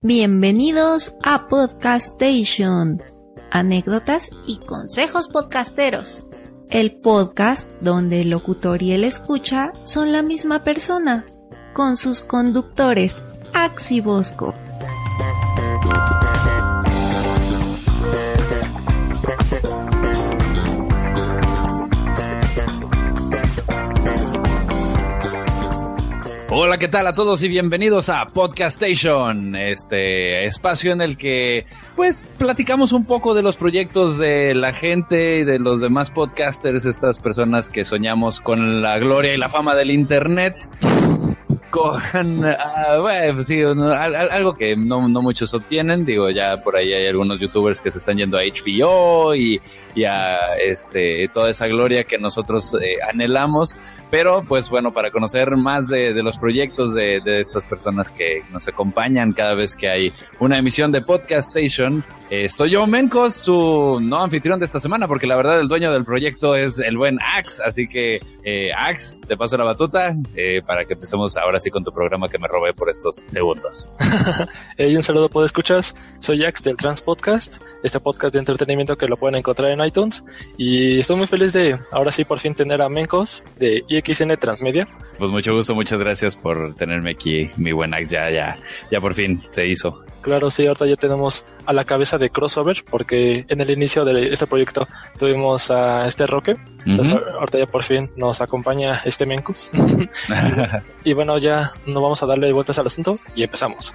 Bienvenidos a Podcast Station. Anécdotas y consejos podcasteros. El podcast donde el locutor y el escucha son la misma persona, con sus conductores Axi Bosco. Hola, ¿qué tal a todos y bienvenidos a Podcast Station, este espacio en el que pues platicamos un poco de los proyectos de la gente y de los demás podcasters, estas personas que soñamos con la gloria y la fama del internet con uh, bueno, sí, algo que no, no, muchos obtienen. Digo, ya por ahí hay algunos youtubers que se están yendo a HBO y, y a este, toda esa gloria que nosotros eh, anhelamos. Pero, pues bueno, para conocer más de, de los proyectos de, de, estas personas que nos acompañan cada vez que hay una emisión de Podcast Station, eh, estoy yo, Mencos, su no anfitrión de esta semana, porque la verdad el dueño del proyecto es el buen Ax. Así que, eh, Ax, te paso la batuta para que empecemos ahora así con tu programa que me robé por estos segundos. y un saludo, ¿puedo escuchas? Soy Jax del Trans Podcast, este podcast de entretenimiento que lo pueden encontrar en iTunes. Y estoy muy feliz de ahora sí por fin tener a Mencos de IXN Transmedia. Pues mucho gusto, muchas gracias por tenerme aquí, mi buen Ax, ya, ya, ya por fin se hizo. Claro, sí, ahorita ya tenemos a la cabeza de crossover, porque en el inicio de este proyecto tuvimos a este Roque. Entonces, ahorita ya por fin nos acompaña este Mencos. y bueno, ya no vamos a darle vueltas al asunto y empezamos.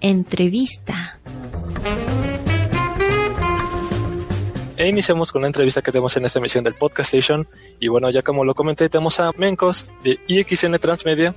Entrevista. E iniciamos con la entrevista que tenemos en esta emisión del Podcast Station. Y bueno, ya como lo comenté, tenemos a Mencos de IXN Transmedia.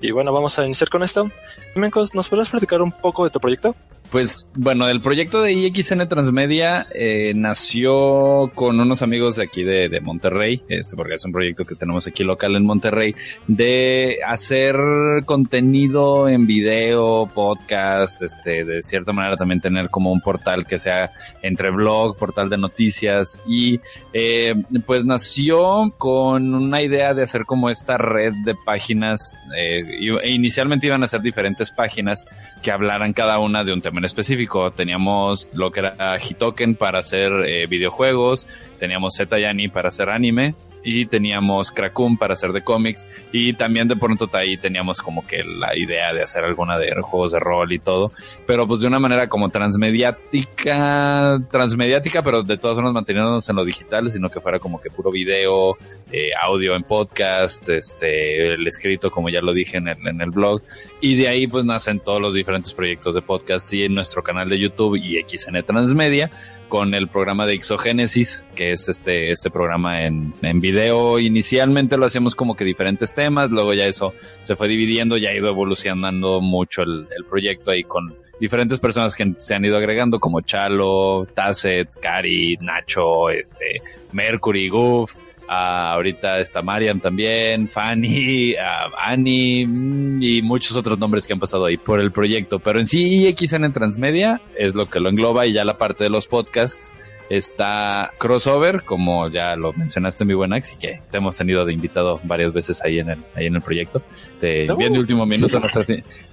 Y bueno, vamos a iniciar con esto. Mencos, ¿nos podrás platicar un poco de tu proyecto? Pues bueno, el proyecto de IXN Transmedia eh, nació con unos amigos de aquí de, de, Monterrey, este, porque es un proyecto que tenemos aquí local en Monterrey, de hacer contenido en video, podcast, este, de cierta manera también tener como un portal que sea entre blog, portal de noticias y eh, pues nació con una idea de hacer como esta red de páginas, eh, e inicialmente iban a ser diferentes páginas que hablaran cada una de un tema en específico. Teníamos lo que era Hitoken para hacer eh, videojuegos, teníamos Zetayani para hacer anime y teníamos Krakum para hacer de cómics y también de pronto ahí teníamos como que la idea de hacer alguna de juegos de rol y todo, pero pues de una manera como transmediática, transmediática, pero de todas formas manteniéndonos en lo digital, sino que fuera como que puro video, eh, audio en podcast, este, el escrito como ya lo dije en el, en el blog y de ahí pues nacen todos los diferentes proyectos de podcast y en nuestro canal de YouTube y XN Transmedia con el programa de Exogénesis, que es este, este programa en, en video. Inicialmente lo hacíamos como que diferentes temas, luego ya eso se fue dividiendo, ya ha ido evolucionando mucho el, el proyecto ahí con diferentes personas que se han ido agregando, como Chalo, Tasset, Cari, Nacho, este, Mercury, Goof. Uh, ahorita está Mariam también, Fanny, Annie mm, y muchos otros nombres que han pasado ahí por el proyecto. Pero en sí, IXN en Transmedia es lo que lo engloba y ya la parte de los podcasts está Crossover, como ya lo mencionaste mi buen Ax, y que te hemos tenido de invitado varias veces ahí en el, ahí en el proyecto. Te, no. Bien de último minuto nuestras,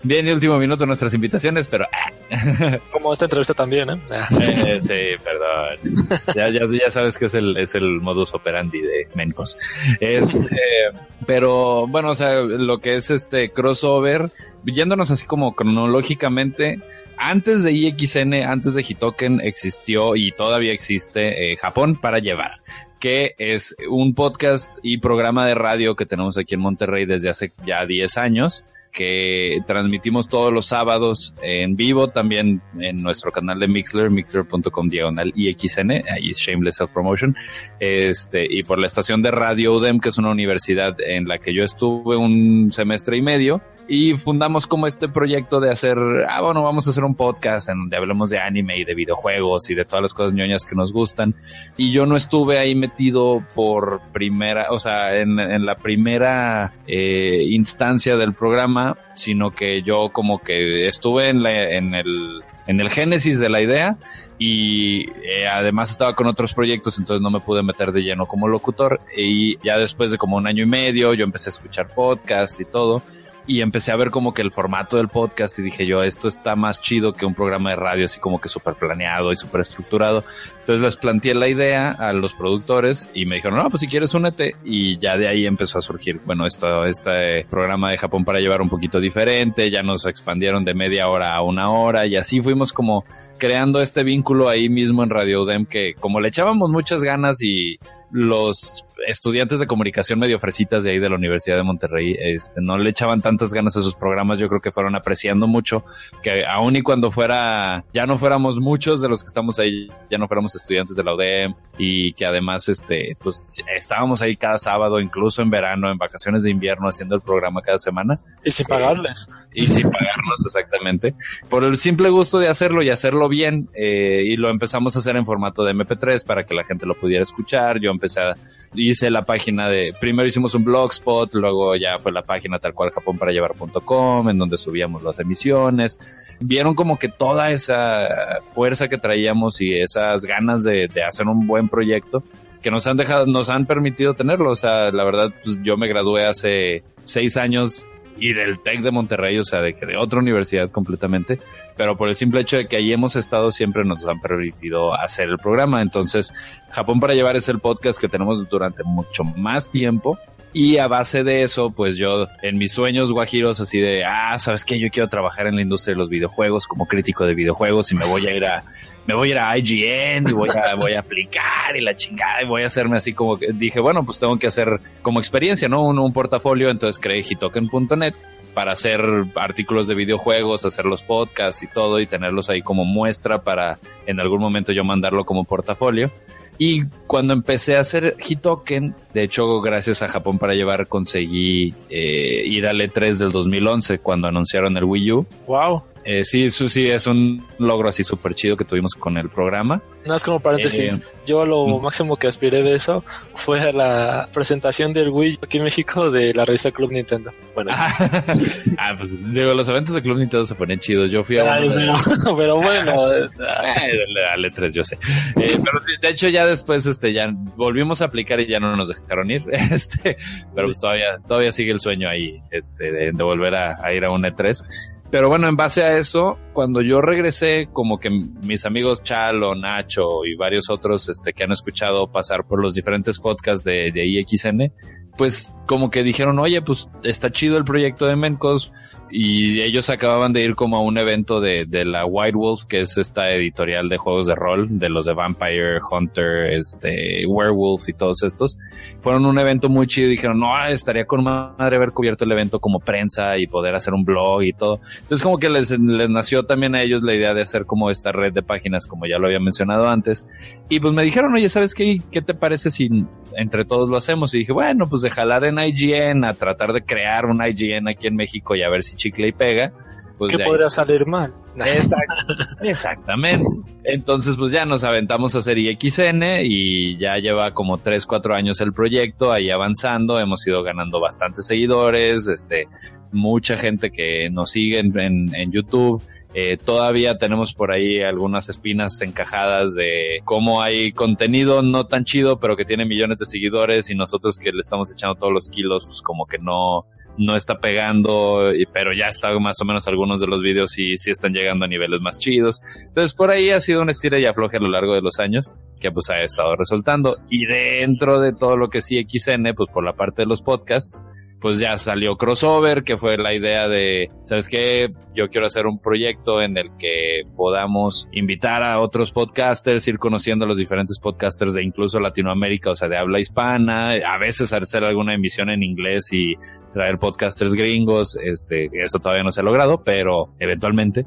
bien de último minuto nuestras invitaciones, pero ah. como esta entrevista también, ¿eh? eh sí, perdón. Ya, ya, ya, sabes que es el, es el modus operandi de Mencos. Este, pero bueno, o sea, lo que es este crossover, yéndonos así como cronológicamente, antes de IXN, antes de Hitoken, existió y todavía existe eh, Japón para llevar que es un podcast y programa de radio que tenemos aquí en Monterrey desde hace ya 10 años que transmitimos todos los sábados en vivo también en nuestro canal de Mixler, mixler.com diagonal IXN, ahí es Shameless Self Promotion, este, y por la estación de Radio UDEM, que es una universidad en la que yo estuve un semestre y medio, y fundamos como este proyecto de hacer, ah, bueno, vamos a hacer un podcast en donde hablemos de anime y de videojuegos y de todas las cosas ñoñas que nos gustan. Y yo no estuve ahí metido por primera, o sea, en, la primera eh, instancia del programa, sino que yo como que estuve en, la, en el en el génesis de la idea y eh, además estaba con otros proyectos, entonces no me pude meter de lleno como locutor y ya después de como un año y medio yo empecé a escuchar podcast y todo y empecé a ver como que el formato del podcast y dije yo, esto está más chido que un programa de radio así como que súper planeado y súper estructurado. Entonces les planteé la idea a los productores y me dijeron, no, pues si quieres únete. Y ya de ahí empezó a surgir, bueno, esto, este programa de Japón para llevar un poquito diferente, ya nos expandieron de media hora a una hora y así fuimos como creando este vínculo ahí mismo en Radio UDEM que como le echábamos muchas ganas y los estudiantes de comunicación medio fresitas de ahí de la Universidad de Monterrey, este, no le echaban tantas ganas a sus programas, yo creo que fueron apreciando mucho, que aún y cuando fuera, ya no fuéramos muchos de los que estamos ahí, ya no fuéramos estudiantes de la UDEM y que además, este, pues estábamos ahí cada sábado, incluso en verano, en vacaciones de invierno, haciendo el programa cada semana. Y sin pagarles. y sin pagarnos, exactamente. Por el simple gusto de hacerlo y hacerlo bien, eh, y lo empezamos a hacer en formato de MP3 para que la gente lo pudiera escuchar. Yo empecé a hice la página de, primero hicimos un blogspot, luego ya fue la página tal cual Japón para llevar.com, en donde subíamos las emisiones. Vieron como que toda esa fuerza que traíamos y esas ganas de, hacer un buen proyecto que nos han dejado, nos han permitido tenerlo. O sea, la verdad, pues yo me gradué hace seis años y del TEC de Monterrey, o sea, de que de otra universidad completamente, pero por el simple hecho de que ahí hemos estado siempre nos han permitido hacer el programa. Entonces, Japón para llevar es el podcast que tenemos durante mucho más tiempo. Y a base de eso, pues yo en mis sueños guajiros así de, ah, ¿sabes qué? Yo quiero trabajar en la industria de los videojuegos como crítico de videojuegos y me voy a ir a, me voy a ir a IGN y voy a, voy a aplicar y la chingada y voy a hacerme así como que dije, bueno, pues tengo que hacer como experiencia, ¿no? Un, un portafolio, entonces creé hitoken.net para hacer artículos de videojuegos, hacer los podcasts y todo y tenerlos ahí como muestra para en algún momento yo mandarlo como portafolio. Y cuando empecé a hacer Hitoken, de hecho, gracias a Japón para llevar, conseguí eh, ir al E3 del 2011 cuando anunciaron el Wii U. Wow. Eh, sí, eso sí es un logro así súper chido que tuvimos con el programa. No es como paréntesis. Eh, Yo lo mm. máximo que aspiré de eso fue a la presentación del Wii aquí en México de la revista Club Nintendo. Bueno, ah, pues digo, los eventos de Club Nintendo se ponen chidos. Yo fui a Ay, uno de- pero, pero bueno, Eh, Dale tres, yo sé. Eh, pero de hecho ya después este ya volvimos a aplicar y ya no nos dejaron ir. Este, pero pues todavía, todavía sigue el sueño ahí, este, de, de volver a, a ir a un E3. Pero bueno, en base a eso, cuando yo regresé, como que mis amigos Chalo, Nacho y varios otros este, que han escuchado pasar por los diferentes podcasts de, de IXN, pues como que dijeron, oye, pues está chido el proyecto de Mencos, y ellos acababan de ir como a un evento de, de la White Wolf, que es esta editorial de juegos de rol, de los de Vampire, Hunter, este, Werewolf y todos estos. Fueron un evento muy chido dijeron, no, estaría con madre haber cubierto el evento como prensa y poder hacer un blog y todo. Entonces como que les, les nació también a ellos la idea de hacer como esta red de páginas, como ya lo había mencionado antes. Y pues me dijeron, oye, ¿sabes qué? ¿Qué te parece si entre todos lo hacemos? Y dije, bueno, pues de jalar en IGN a tratar de crear un IGN aquí en México y a ver si chicle y pega. Pues ¿qué de ahí podría salir mal? Exact- Exactamente. Entonces, pues ya nos aventamos a hacer IXN y ya lleva como 3, 4 años el proyecto ahí avanzando. Hemos ido ganando bastantes seguidores, este, mucha gente que nos sigue en, en- en YouTube. Eh, todavía tenemos por ahí algunas espinas encajadas de cómo hay contenido no tan chido, pero que tiene millones de seguidores y nosotros que le estamos echando todos los kilos, pues como que no, no está pegando, pero ya está más o menos algunos de los videos y sí están llegando a niveles más chidos. Entonces por ahí ha sido un estira y afloje a lo largo de los años que pues ha estado resultando. Y dentro de todo lo que sí XN, pues por la parte de los podcasts, pues ya salió crossover, que fue la idea de, ¿sabes qué? Yo quiero hacer un proyecto en el que podamos invitar a otros podcasters, ir conociendo a los diferentes podcasters de incluso Latinoamérica, o sea, de habla hispana, a veces hacer alguna emisión en inglés y traer podcasters gringos, este, eso todavía no se ha logrado, pero eventualmente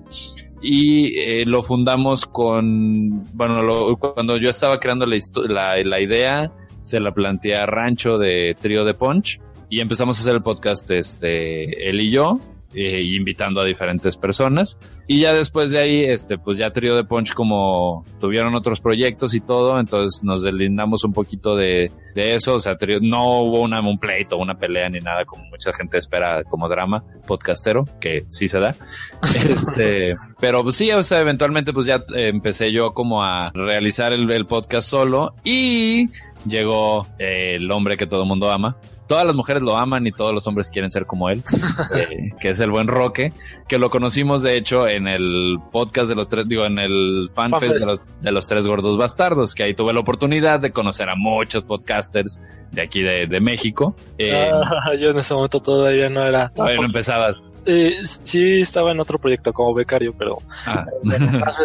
y eh, lo fundamos con, bueno, cuando yo estaba creando la, la, la, idea, se la planteé a Rancho de Trío de Punch y empezamos a hacer el podcast este él y yo eh, invitando a diferentes personas. Y ya después de ahí este pues ya Trío de Punch como tuvieron otros proyectos y todo entonces nos deslindamos un poquito de, de eso. O sea no hubo una, un pleito una pelea ni nada como mucha gente espera como drama podcastero que sí se da. Este pero pues sí o sea eventualmente pues ya eh, empecé yo como a realizar el, el podcast solo y llegó eh, el hombre que todo el mundo ama todas las mujeres lo aman y todos los hombres quieren ser como él, eh, que es el buen Roque, que lo conocimos de hecho en el podcast de los tres, digo, en el fanfest de los, tres gordos bastardos, que ahí tuve la oportunidad de conocer a muchos podcasters de aquí de, México. Eh, ah, yo en ese momento todavía no era. Todavía no empezabas. Eh, sí, estaba en otro proyecto como becario, pero ah.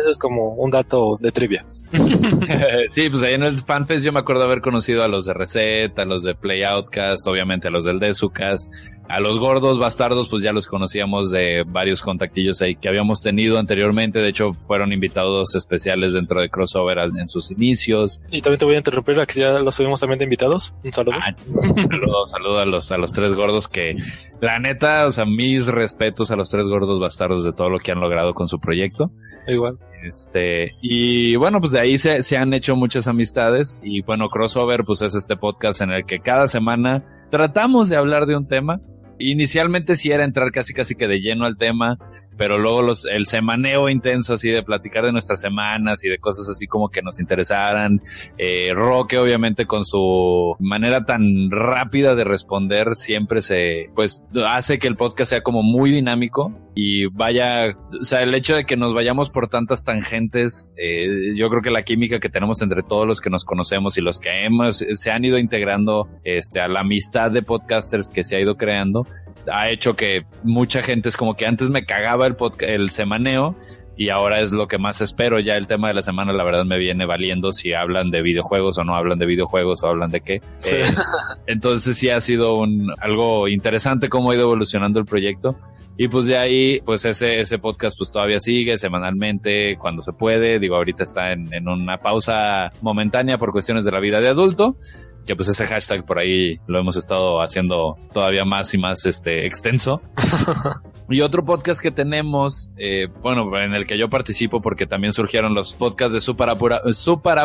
es como un dato de trivia. sí, pues ahí en el fanfest yo me acuerdo haber conocido a los de Reset, a los de Play Outcast, obviamente a los del Desucast, a los gordos bastardos, pues ya los conocíamos de varios contactillos ahí que habíamos tenido anteriormente. De hecho, fueron invitados especiales dentro de Crossover en sus inicios. Y también te voy a interrumpir, aquí ya los tuvimos también de invitados. Un saludo. Ah, saludo, saludo a los, a los tres gordos que, la neta, o sea, mis respetos a los tres gordos bastardos de todo lo que han logrado con su proyecto. Igual. Este, y bueno, pues de ahí se, se, han hecho muchas amistades y bueno, Crossover pues es este podcast en el que cada semana tratamos de hablar de un tema inicialmente sí era entrar casi casi que de lleno al tema, pero luego los, el semaneo intenso así de platicar de nuestras semanas y de cosas así como que nos interesaran. Eh, Roque obviamente con su manera tan rápida de responder siempre se, pues hace que el podcast sea como muy dinámico y vaya, o sea, el hecho de que nos vayamos por tantas tangentes, eh, yo creo que la química que tenemos entre todos los que nos conocemos y los que hemos, se han ido integrando este, a la amistad de podcasters que se ha ido creando, ha hecho que mucha gente es como que antes me cagaba el, el semaneo y ahora es lo que más espero. Ya el tema de la semana, la verdad, me viene valiendo si hablan de videojuegos o no hablan de videojuegos o hablan de qué. Eh, entonces sí ha sido un, algo interesante cómo ha ido evolucionando el proyecto. Y pues de ahí, pues ese, ese podcast pues todavía sigue semanalmente cuando se puede. Digo, ahorita está en, en una pausa momentánea por cuestiones de la vida de adulto que pues ese hashtag por ahí lo hemos estado haciendo todavía más y más este extenso. y otro podcast que tenemos, eh, bueno, en el que yo participo porque también surgieron los podcasts de Super, Abura, Super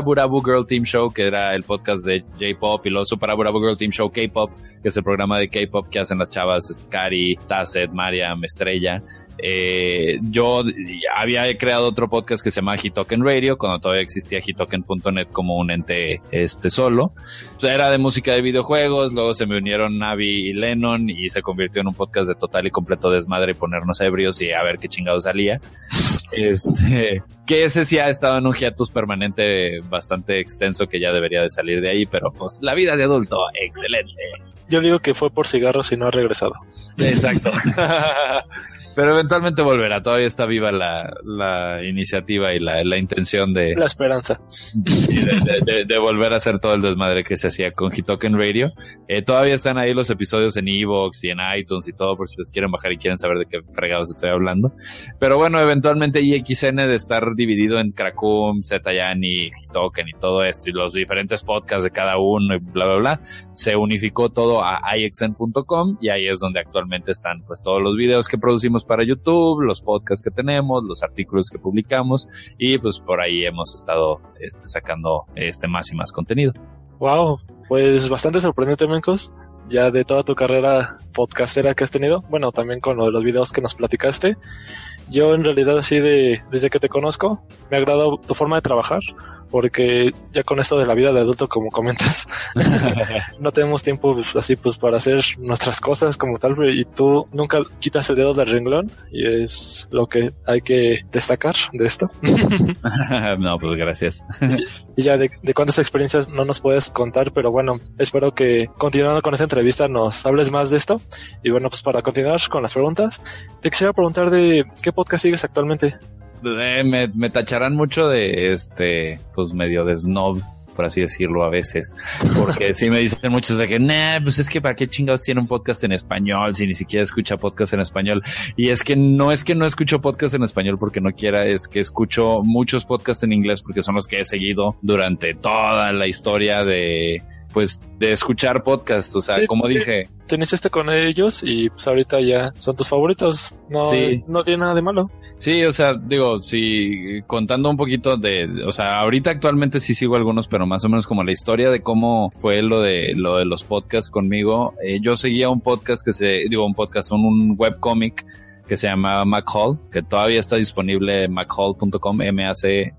Girl Team Show, que era el podcast de J-Pop, y los Super Aburabu Girl Team Show K-Pop, que es el programa de K-Pop que hacen las chavas este, Kari, Tasset, Mariam, Estrella. Eh, yo había creado otro podcast que se llama Hitoken Radio, cuando todavía existía hitoken.net como un ente este solo. era de música de videojuegos, luego se me unieron Navi y Lennon y se convirtió en un podcast de total y completo desmadre ponernos ebrios y a ver qué chingado salía. Este, que ese sí ha estado en un hiatus permanente bastante extenso que ya debería de salir de ahí, pero pues la vida de adulto, excelente. Yo digo que fue por cigarros y no ha regresado. Exacto. Pero eventualmente volverá, todavía está viva la, la iniciativa y la, la, intención de... La esperanza. de, de, volver a hacer todo el desmadre que se hacía con Hitoken Radio. Eh, todavía están ahí los episodios en Evox y en iTunes y todo, por si los quieren bajar y quieren saber de qué fregados estoy hablando. Pero bueno, eventualmente IXN de estar dividido en Krakum, Zetayani, Hitoken y todo esto, y los diferentes podcasts de cada uno y bla, bla, bla, se unificó todo a ixn.com y ahí es donde actualmente están pues todos los videos que producimos para YouTube, los podcasts que tenemos, los artículos que publicamos y pues por ahí hemos estado este, sacando este más y más contenido. Wow, pues bastante sorprendente, Mencos, ya de toda tu carrera podcastera que has tenido, bueno, también con los videos que nos platicaste. Yo en realidad así de desde que te conozco me ha agradado tu forma de trabajar porque ya con esto de la vida de adulto, como comentas, no tenemos tiempo pues, así pues para hacer nuestras cosas como tal, y tú nunca quitas el dedo del renglón y es lo que hay que destacar de esto. no, pues gracias. y ya de, de cuántas experiencias no nos puedes contar, pero bueno, espero que continuando con esta entrevista nos hables más de esto. Y bueno, pues para continuar con las preguntas, te quisiera preguntar de qué podcast sigues actualmente. Eh, me, me, tacharán mucho de este, pues medio de snob, por así decirlo a veces, porque sí me dicen muchos de que, nah, pues es que para qué chingados tiene un podcast en español si ni siquiera escucha podcast en español. Y es que no es que no escucho podcast en español porque no quiera, es que escucho muchos podcasts en inglés porque son los que he seguido durante toda la historia de, pues, de escuchar podcasts. O sea, Sí, como dije, Tenés este con ellos y pues ahorita ya son tus favoritos. No, Sí. no tiene nada de malo. Sí, o sea, digo, sí, contando un poquito de, o sea, ahorita actualmente sí sigo algunos, pero más o menos como la historia de cómo fue lo de lo de los podcasts conmigo. Eh, yo seguía un podcast que se, digo, un podcast, un, un webcomic que se llamaba MacHall, que todavía está disponible en machall.com, M-A-C-H-A-L-L.com.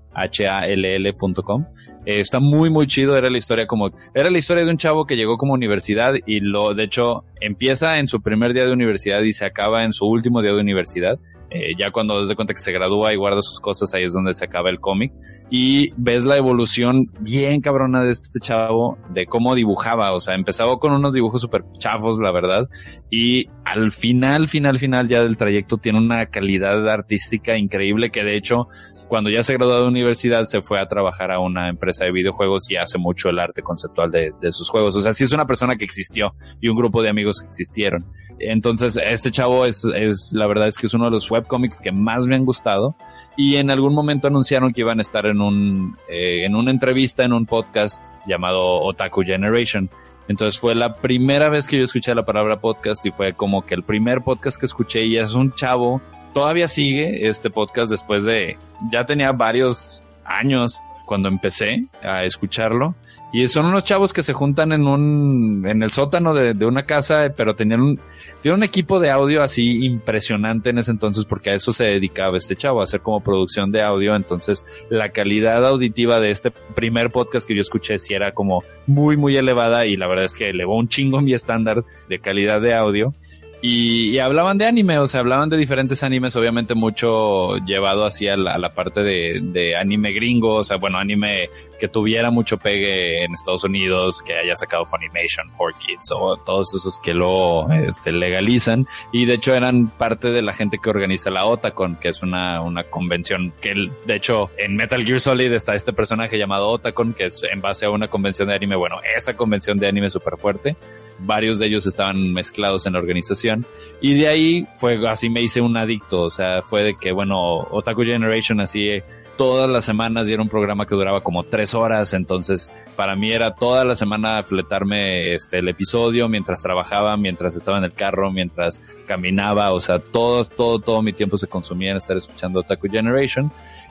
Eh, está muy, muy chido. Era la historia como, era la historia de un chavo que llegó como universidad y lo, de hecho, empieza en su primer día de universidad y se acaba en su último día de universidad. Eh, ya cuando das de cuenta que se gradúa y guarda sus cosas, ahí es donde se acaba el cómic. Y ves la evolución bien cabrona de este chavo, de cómo dibujaba. O sea, empezaba con unos dibujos súper chafos, la verdad. Y al final, final, final ya del trayecto tiene una calidad artística increíble que de hecho cuando ya se graduó de universidad se fue a trabajar a una empresa de videojuegos y hace mucho el arte conceptual de, sus juegos. O sea, sí es una persona que existió y un grupo de amigos que existieron. Entonces, este chavo es, es la verdad es que es uno de los webcomics que más me han gustado y en algún momento anunciaron que iban a estar en un, eh, en una entrevista, en un podcast llamado Otaku Generation. Entonces fue la primera vez que yo escuché la palabra podcast y fue como que el primer podcast que escuché y es un chavo todavía sigue este podcast después de, ya tenía varios años cuando empecé a escucharlo. Y son unos chavos que se juntan en un, en el sótano de, de una casa, pero tenían un, tienen un equipo de audio así impresionante en ese entonces porque a eso se dedicaba este chavo, a hacer como producción de audio. Entonces la calidad auditiva de este primer podcast que yo escuché sí era como muy, muy elevada y la verdad es que elevó un chingo mi estándar de calidad de audio. Y, y, hablaban de anime, o sea, hablaban de diferentes animes, obviamente mucho llevado hacia la, la parte de, de, anime gringo, o sea, bueno, anime que tuviera mucho pegue en Estados Unidos, que haya sacado Funimation, 4Kids o todos esos que lo este, legalizan. Y de hecho eran parte de la gente que organiza la Otacon, que es una, una convención que, de hecho, en Metal Gear Solid está este personaje llamado Otacon, que es en base a una convención de anime, bueno, esa convención de anime súper fuerte. Varios de ellos estaban mezclados en la organización. Y de ahí fue así me hice un adicto. O sea, fue de que, bueno, Otaku Generation así todas las semanas y era un programa que duraba como tres horas. Entonces, para mí era toda la semana fletarme este, el episodio mientras trabajaba, mientras estaba en el carro, mientras caminaba. O sea, todo, todo, todo mi tiempo se consumía en estar escuchando Otaku Generation.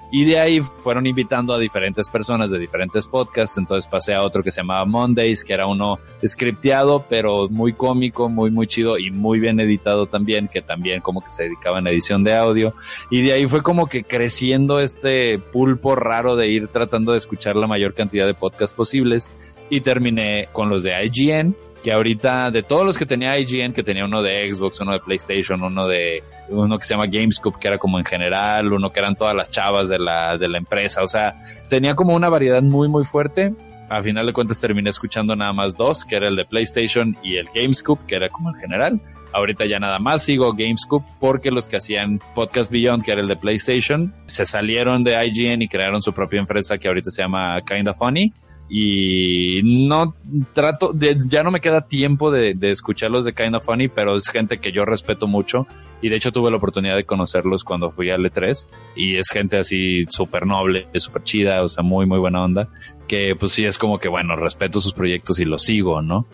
Y de ahí fueron invitando a diferentes personas de diferentes podcasts. Entonces pasé a otro que se llamaba Mondays, que era uno scripteado, pero muy cómico, muy, muy chido y muy bien editado también, que también como que se dedicaba en edición de audio. Y de ahí fue como que creciendo este pulpo raro de ir tratando de escuchar la mayor cantidad de podcasts posibles. Y terminé con los de IGN, que ahorita de todos los que tenía IGN, que tenía uno de Xbox, uno de PlayStation, uno de uno que se llama Gamescoop, que era como en general, uno que eran todas las chavas de la, de la empresa, o sea, tenía como una variedad muy, muy fuerte. A final de cuentas terminé escuchando nada más dos, que era el de PlayStation y el Gamescoop, que era como en general. Ahorita ya nada más sigo Gamescoop porque los que hacían Podcast Beyond, que era el de PlayStation, se salieron de IGN y crearon su propia empresa que ahorita se llama Kinda Funny y no trato ya no me queda tiempo de, de, escucharlos de Kind of Funny, pero es gente que yo respeto mucho. Y de hecho tuve la oportunidad de conocerlos cuando fui al E3 y es gente así súper noble, súper chida, o sea, muy, muy buena onda, que pues sí es como que bueno, respeto sus proyectos y los sigo, ¿no?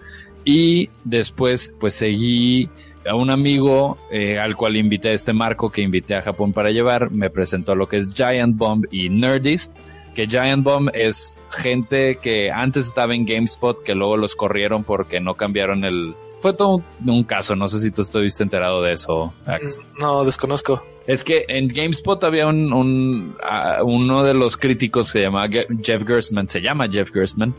Y después pues seguí a un amigo eh, al cual invité a este marco que invité a Japón para llevar, me presentó lo que es Giant Bomb y Nerdist que Giant Bomb es gente que antes estaba en GameSpot, que luego los corrieron porque no cambiaron el... Fue todo un, un caso, no sé si tú estuviste enterado de eso, Max. No, desconozco. Es que en GameSpot había un, ah, uno de los críticos se llama Jeff Gerstmann, se llama Jeff Gerstmann,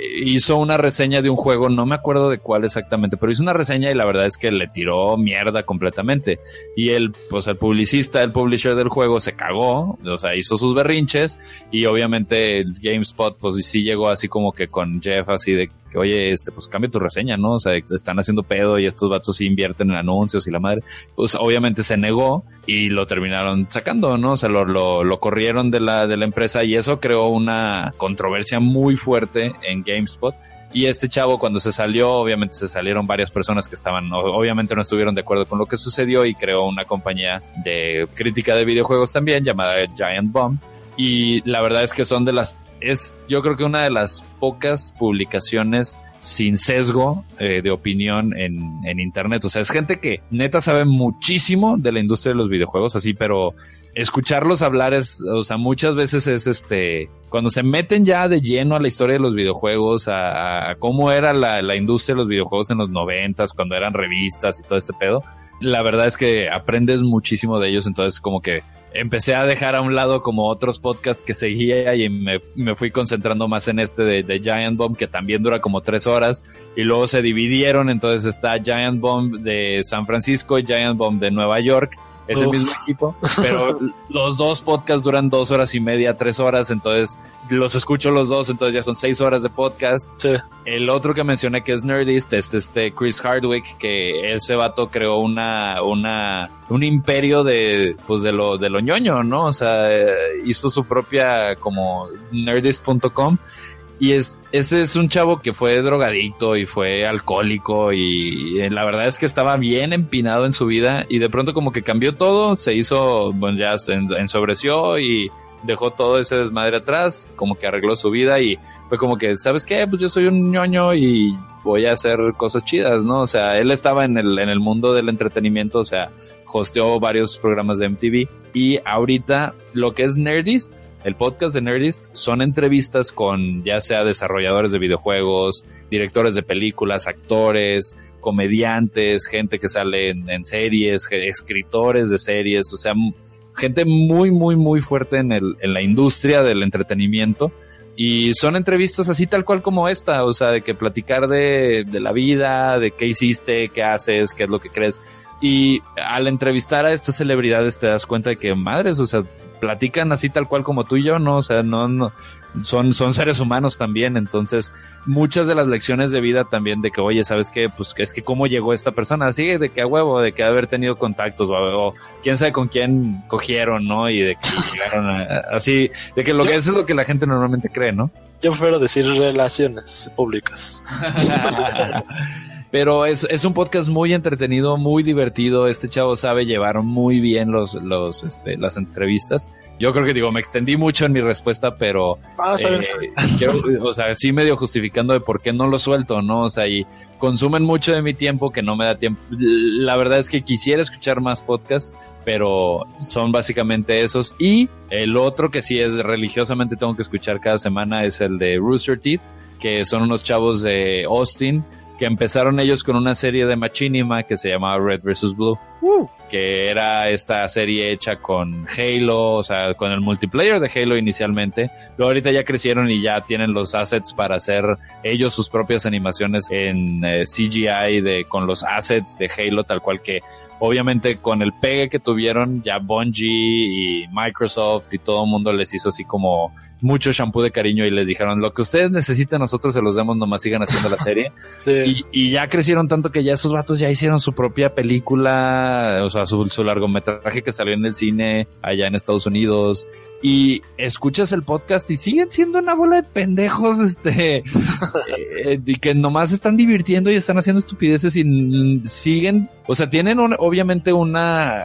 hizo una reseña de un juego, no me acuerdo de cuál exactamente, pero hizo una reseña y la verdad es que le tiró mierda completamente. Y el, pues el publicista, el publisher del juego se cagó, o sea, hizo sus berrinches y obviamente GameSpot pues sí llegó así como que con Jeff así de que oye, este, pues cambia tu reseña, ¿no? O sea, están haciendo pedo y estos vatos invierten en anuncios y la madre. Pues obviamente se negó y lo terminaron sacando, ¿no? O sea, lo, lo, lo corrieron de la, de la empresa y eso creó una controversia muy fuerte en GameSpot. Y este chavo cuando se salió, obviamente se salieron varias personas que estaban, obviamente no estuvieron de acuerdo con lo que sucedió y creó una compañía de crítica de videojuegos también llamada Giant Bomb. Y la verdad es que son de las es yo creo que una de las pocas publicaciones sin sesgo eh, de opinión en, en, internet. O sea, es gente que neta sabe muchísimo de la industria de los videojuegos, así, pero escucharlos hablar es, o sea, muchas veces es este, cuando se meten ya de lleno a la historia de los videojuegos, a, cómo era la, la, industria de los videojuegos en los noventas, cuando eran revistas y todo este pedo, la verdad es que aprendes muchísimo de ellos, entonces como que empecé a dejar a un lado como otros podcasts que seguía y me, fui concentrando más en este de, Giant Bomb que también dura como tres horas y luego se dividieron. Entonces está Giant Bomb de San Francisco y Giant Bomb de Nueva York es el mismo equipo, pero los dos podcasts duran dos horas y media, tres horas, entonces los escucho los dos, entonces ya son seis horas de podcast. El otro que mencioné que es Nerdist es este Chris Hardwick, que ese vato creó una, una, un imperio de, pues de lo, de lo ñoño, ¿no? O sea, hizo su propia como nerdist.com y es, ese es un chavo que fue drogadicto y fue alcohólico y, la verdad es que estaba bien empinado en su vida y de pronto como que cambió todo, se hizo, bueno, ya se ensobreció y dejó todo ese desmadre atrás, como que arregló su vida y fue como que, ¿sabes qué? Pues yo soy un ñoño y voy a hacer cosas chidas, ¿no? O sea, él estaba en el, en el mundo del entretenimiento, o sea, hosteó varios programas de MTV y ahorita lo que es Nerdist el podcast de Nerdist son entrevistas con ya sea desarrolladores de videojuegos, directores de películas, actores, comediantes, gente que sale en, series, escritores de series, o sea, gente muy, muy, muy fuerte en, el, en la industria del entretenimiento. Y son entrevistas así tal cual como esta, o sea, de que platicar de, de la vida, de qué hiciste, qué haces, qué es lo que crees. Y al entrevistar a estas celebridades te das cuenta de que, madres, o sea, platican así tal cual como tú y yo, ¿no? O sea, no, no, son, son seres humanos también, entonces muchas de las lecciones de vida también de que, oye, ¿sabes qué? Pues es que cómo llegó esta persona, así de que a huevo, de que haber tenido contactos o, quién sabe con quién cogieron, ¿no? Y de que llegaron así, de que lo que eso es lo que la gente normalmente cree, ¿no? Yo prefiero decir relaciones públicas. Pero es, es un podcast muy entretenido, muy divertido. Este chavo sabe llevar muy bien los, los, este, las entrevistas. Yo creo que digo, me extendí mucho en mi respuesta, pero ah, eh, quiero, o sea, sí medio justificando de por qué no lo suelto, ¿no? O sea, y consumen mucho de mi tiempo que no me da tiempo. La verdad es que quisiera escuchar más podcasts, pero son básicamente esos. Y el otro que sí es religiosamente tengo que escuchar cada semana es el de Rooster Teeth, que son unos chavos de Austin que empezaron ellos con una serie de Machinima que se llamaba Red vs. Blue, que era esta serie hecha con Halo, o sea, con el multiplayer de Halo inicialmente. Luego ahorita ya crecieron y ya tienen los assets para hacer ellos sus propias animaciones en eh, CGI de con los assets de Halo tal cual que obviamente con el pegue que tuvieron ya Bungie y Microsoft y todo el mundo les hizo así como mucho shampoo de cariño y les dijeron lo que ustedes necesitan nosotros se los demos nomás sigan haciendo la serie y, ya crecieron tanto que ya esos vatos ya hicieron su propia película o sea su, su largometraje que salió en el cine allá en Estados Unidos y escuchas el podcast y siguen siendo una bola de pendejos, este, eh, y que nomás están divirtiendo y están haciendo estupideces y siguen, o sea, tienen obviamente un eh,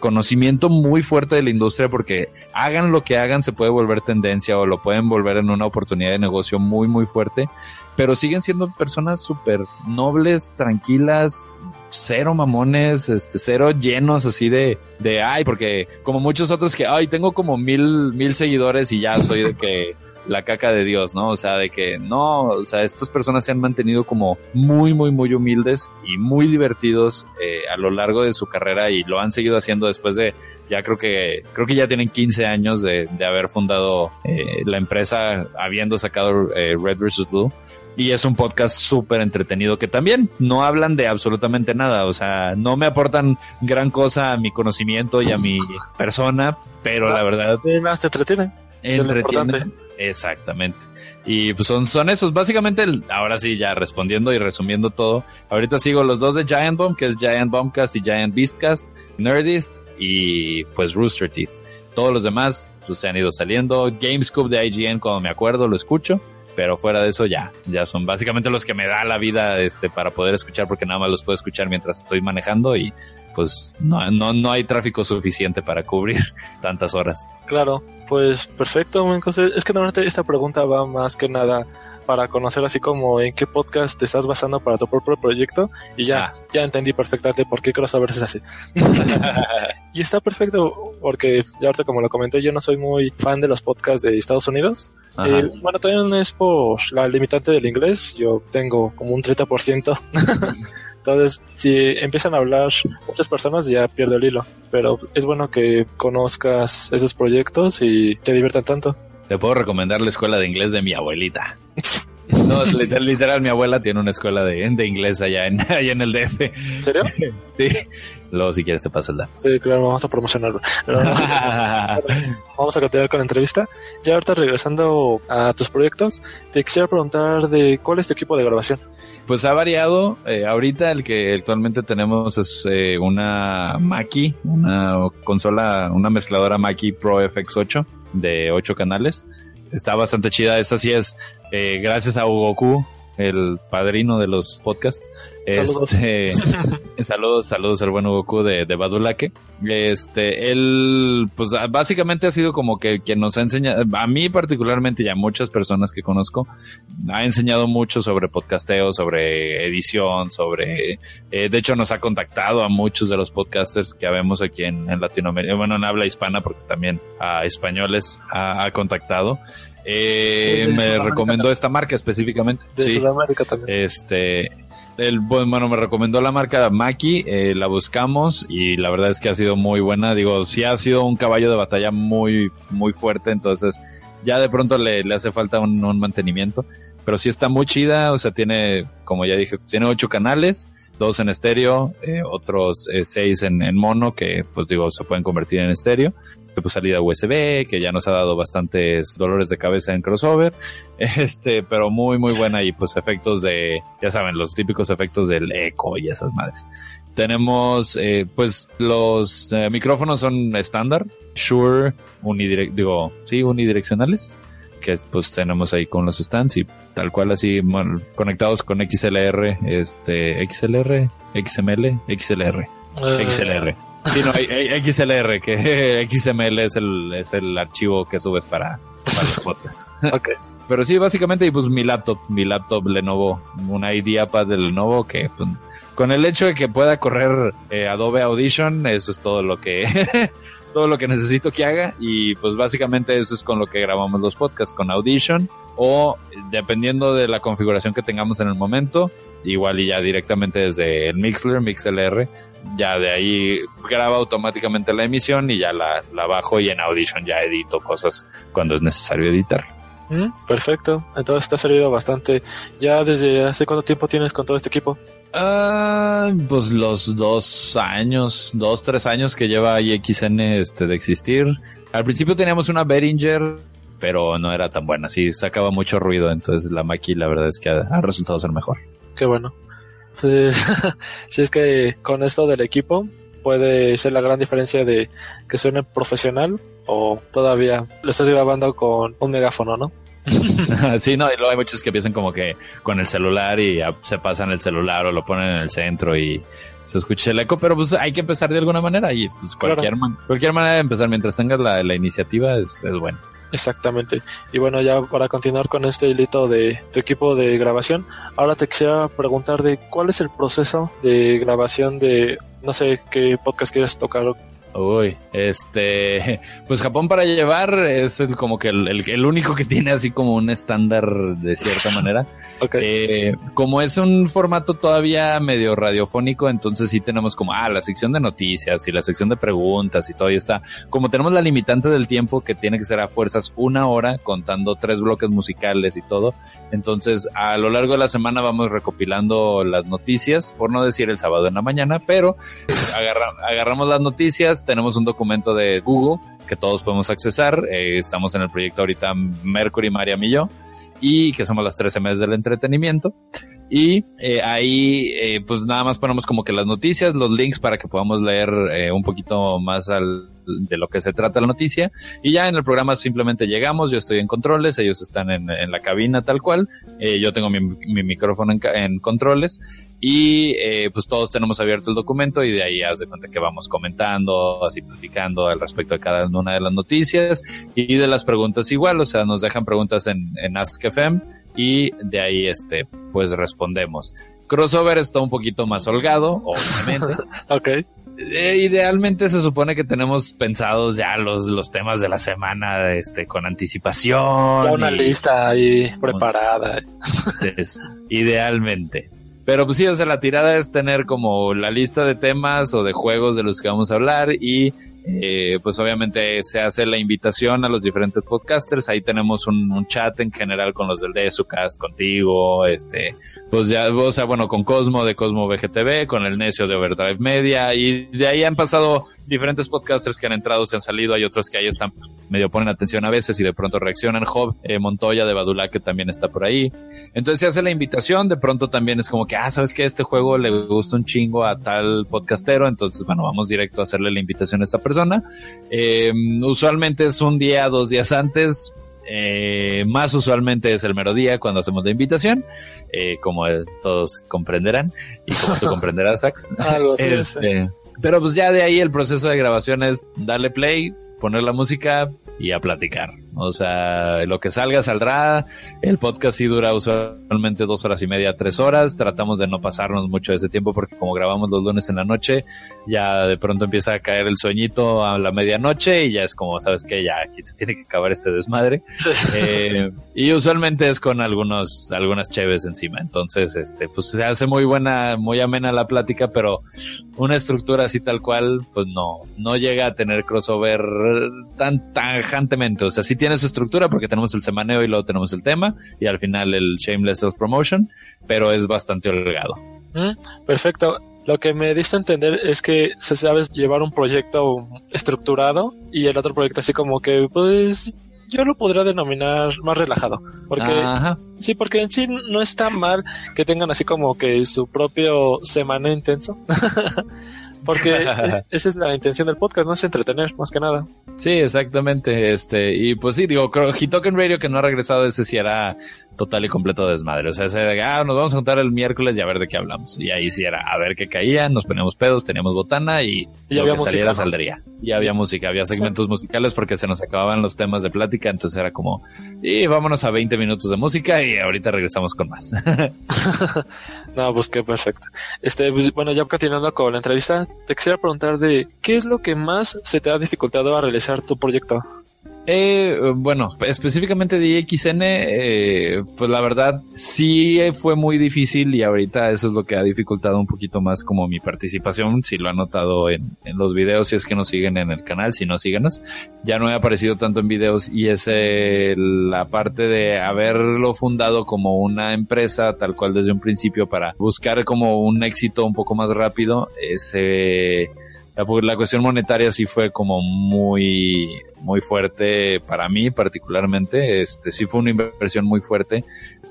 conocimiento muy fuerte de la industria porque hagan lo que hagan se puede volver tendencia o lo pueden volver en una oportunidad de negocio muy, muy fuerte, pero siguen siendo personas súper nobles, tranquilas, cero mamones, este, cero llenos así de, de, ay, porque como muchos otros que, ay, tengo como mil, mil seguidores y ya soy de que, la caca de Dios, ¿no? O sea, de que no, o sea, estas personas se han mantenido como muy, muy, muy humildes y muy divertidos eh, a lo largo de su carrera y lo han seguido haciendo después de, ya creo que, creo que ya tienen 15 años de, de haber fundado eh, la empresa habiendo sacado eh, Red vs. Blue. Y es un podcast súper entretenido que también no hablan de absolutamente nada. O sea, no me aportan gran cosa a mi conocimiento y a mi persona, pero la verdad. Más te entretienen. Entretienen. Exactamente. Y pues son, son esos. Básicamente, ahora sí, ya respondiendo y resumiendo todo. Ahorita sigo los dos de Giant Bomb, que es Giant Bombcast y Giant Beastcast, Nerdist y pues Rooster Teeth. Todos los demás pues, se han ido saliendo. Gamescoop de IGN, cuando me acuerdo, lo escucho pero fuera de eso ya, ya son básicamente los que me da la vida este para poder escuchar porque nada más los puedo escuchar mientras estoy manejando y pues no, no, no hay tráfico suficiente para cubrir tantas horas. Claro, pues perfecto, es que normalmente esta pregunta va más que nada para conocer así como en qué podcast te estás basando para tu propio proyecto y ya, ah. ya entendí perfectamente por qué crossover es así. y está perfecto porque ya ahorita como lo comenté yo no soy muy fan de los podcasts de Estados Unidos. Eh, bueno, también es por la limitante del inglés, yo tengo como un 30%. Entonces, si empiezan a hablar muchas personas, ya pierdo el hilo. Pero es bueno que conozcas esos proyectos y te diviertan tanto. Te puedo recomendar la escuela de inglés de mi abuelita. No, literal, mi abuela tiene una escuela de, de inglés allá en, allá en el DF. ¿En serio? Sí. Luego, si quieres, te paso el dato. Sí, claro, vamos a promocionarlo. vamos a continuar con la entrevista. Ya ahorita regresando a tus proyectos, te quisiera preguntar de cuál es tu equipo de grabación. Pues ha variado. Eh, ahorita el que actualmente tenemos es eh, una Mackie, una consola, una mezcladora Mackie Pro FX8 de ocho canales. Está bastante chida. Esta sí es eh, gracias a Goku, el padrino de los podcasts. Saludos. Este, saludos, saludos al buen Goku de, de Badulaque. Este, él, pues básicamente ha sido como que quien nos ha enseñado, a mí particularmente y a muchas personas que conozco, ha enseñado mucho sobre podcasteo, sobre edición, sobre, eh, de hecho nos ha contactado a muchos de los podcasters que vemos aquí en, Latinoamérica, bueno, en habla hispana, porque también a españoles ha contactado. Eh, me recomendó esta marca específicamente. De Sudamérica también. Este, el, bueno, me recomendó la marca Maki, eh, la buscamos y la verdad es que ha sido muy buena. Digo, sí ha sido un caballo de batalla muy, muy fuerte, entonces ya de pronto le, le hace falta un, mantenimiento, pero sí está muy chida, o sea, tiene, como ya dije, tiene ocho canales, dos en estéreo, eh, otros eh, seis en, en, mono, que pues digo, se pueden convertir en estéreo pues, salida USB, que ya nos ha dado bastantes dolores de cabeza en crossover, este, pero muy, muy buena y pues efectos de, ya saben, los típicos efectos del eco y esas madres. Tenemos, eh, pues los eh, micrófonos son estándar, Shure, unidirect, digo, sí, unidireccionales, que pues tenemos ahí con los stands y tal cual así conectados con XLR, este, XLR, XML, XLR, XLR. Sí, no, hay, XLR, que XML es el, es el archivo que subes para, para los podcasts. ok. Pero sí, básicamente, y pues mi laptop, mi laptop Lenovo, una IdeaPad de Lenovo que pues, con el hecho de que pueda correr eh, Adobe Audition, eso es todo lo que todo lo que necesito que haga y pues básicamente eso es con lo que grabamos los podcasts con Audition o dependiendo de la configuración que tengamos en el momento, igual y ya directamente desde el Mixler, MixLR, ya de ahí graba automáticamente la emisión y ya la, la bajo y en Audition ya edito cosas cuando es necesario editar. Mm, perfecto, entonces te ha salido bastante. ¿Ya desde hace cuánto tiempo tienes con todo este equipo? Uh, pues los dos años, dos, tres años que lleva IXN este, de existir. Al principio teníamos una Behringer, pero no era tan buena, sí sacaba mucho ruido, entonces la Maki la verdad es que ha, resultado ser mejor. Qué bueno. Pues, si es que con esto del equipo puede ser la gran diferencia de que suene profesional o todavía lo estás grabando con un megáfono, ¿no? sí, no, y luego hay muchos que empiezan como que con el celular y se pasan el celular o lo ponen en el centro y se escucha el eco, pero pues hay que empezar de alguna manera y pues cualquier, cualquier manera de empezar mientras tengas la, la iniciativa es, es bueno. Exactamente. Y bueno, ya para continuar con este hilito de tu equipo de grabación, ahora te quisiera preguntar de cuál es el proceso de grabación de, no sé qué podcast quieres tocar Uy, este, pues Japón para llevar es el, como que el, el, único que tiene así como un estándar de cierta manera. Eh, como es un formato todavía medio radiofónico, entonces sí tenemos como, ah, la sección de noticias y la sección de preguntas y todo y está. Como tenemos la limitante del tiempo que tiene que ser a fuerzas una hora contando tres bloques musicales y todo, entonces a lo largo de la semana vamos recopilando las noticias, por no decir el sábado en la mañana, pero agarramos las noticias tenemos un documento de Google que todos podemos accesar. Eh, estamos en el proyecto ahorita Mercury, Mariam y y que somos las 13 meses del entretenimiento. Y eh, ahí, eh, pues nada más ponemos como que las noticias, los links para que podamos leer un poquito más al, de lo que se trata la noticia. Y ya en el programa simplemente llegamos, yo estoy en controles, ellos están en, la cabina tal cual, yo tengo mi, micrófono en, en, controles y eh, pues todos tenemos abierto el documento y de ahí haz de cuenta que vamos comentando, así platicando al respecto de cada una de las noticias y de las preguntas igual, o sea, nos dejan preguntas en, en AskFM y de ahí este pues respondemos. Crossover está un poquito más holgado, obviamente. ok. Eh, idealmente se supone que tenemos pensados ya los, los temas de la semana este, con anticipación. Ya una lista ahí preparada. idealmente. Pero pues sí, o sea, la tirada es tener como la lista de temas o de juegos de los que vamos a hablar y eh, pues obviamente se hace la invitación a los diferentes podcasters. Ahí tenemos un, chat en general con los del DSUcast, contigo, este, pues ya, o sea, bueno, con Cosmo de Cosmo VGTV, con el necio de Overdrive Media y de ahí han pasado diferentes podcasters que han entrado, se han salido, hay otros que ahí están, medio ponen atención a veces y de pronto reaccionan. Job eh, Montoya de Badula, que también está por ahí. Entonces se hace la invitación, de pronto también es como que, ah, sabes que este juego le gusta un chingo a tal podcastero, entonces, bueno, vamos directo a hacerle la invitación a esta persona. Eh, usualmente es un día, dos días antes, eh, más usualmente es el mero día cuando hacemos la invitación, como todos comprenderán y como tú comprenderás, Sax. este, pero pues ya de ahí el proceso de grabación es darle play, poner la música y a platicar. O sea, lo que salga saldrá. El podcast sí dura usualmente dos horas y media, tres horas. Tratamos de no pasarnos mucho de ese tiempo porque como grabamos los lunes en la noche, ya de pronto empieza a caer el sueñito a la medianoche y ya es como, sabes que ya aquí se tiene que acabar este desmadre. Eh, y usualmente es con algunos, algunas cheves encima. Entonces, este, pues se hace muy buena, muy amena la plática, pero una estructura así tal cual, pues no, no llega a tener crossover tan tajantemente. O sea, sí tiene su estructura porque tenemos el semaneo y luego tenemos el tema y al final el Shameless Self Promotion, pero es bastante holgado. Mm, perfecto. Lo que me diste a entender es que se sabe llevar un proyecto estructurado y el otro proyecto así como que pues yo lo podría denominar más relajado. Porque sí, porque en sí no está mal que tengan así como que su propio semana intenso. Porque esa es la intención del podcast, no es entretener, más que nada. Sí, exactamente. Este, y pues sí, digo, Hitoken Radio que no ha regresado, ese sí era total y completo desmadre. O sea, ese de, ah, nos vamos a juntar el miércoles y a ver de qué hablamos. Y ahí sí era a ver qué caía, nos poníamos pedos, teníamos botana y, y había música, saliera saldría. Y había música, había segmentos musicales porque se nos acababan los temas de plática, entonces era como, y vámonos a 20 minutos de música y ahorita regresamos con más. no, pues qué perfecto. Este, pues, bueno, ya continuando con la entrevista, te quisiera preguntar de qué es lo que más se te ha dificultado a realizar tu proyecto. Eh, bueno, específicamente de IXN, eh, pues la verdad sí fue muy difícil y ahorita eso es lo que ha dificultado un poquito más como mi participación, si lo han notado en, los videos, si es que nos siguen en el canal, si no síguenos, ya no he aparecido tanto en videos y es eh, la parte de haberlo fundado como una empresa tal cual desde un principio para buscar como un éxito un poco más rápido, ese la, cuestión monetaria sí fue como muy, muy fuerte para mí particularmente. Este sí fue una inversión muy fuerte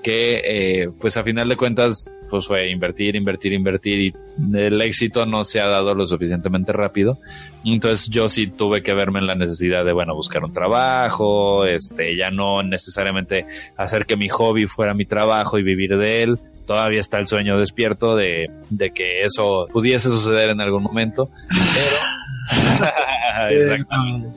que, eh, pues a final de cuentas, pues fue invertir, invertir, invertir y el éxito no se ha dado lo suficientemente rápido. Entonces yo sí tuve que verme en la necesidad de, bueno, buscar un trabajo, este, ya no necesariamente hacer que mi hobby fuera mi trabajo y vivir de él todavía está el sueño despierto de, que eso pudiese suceder en algún momento, pero exactamente.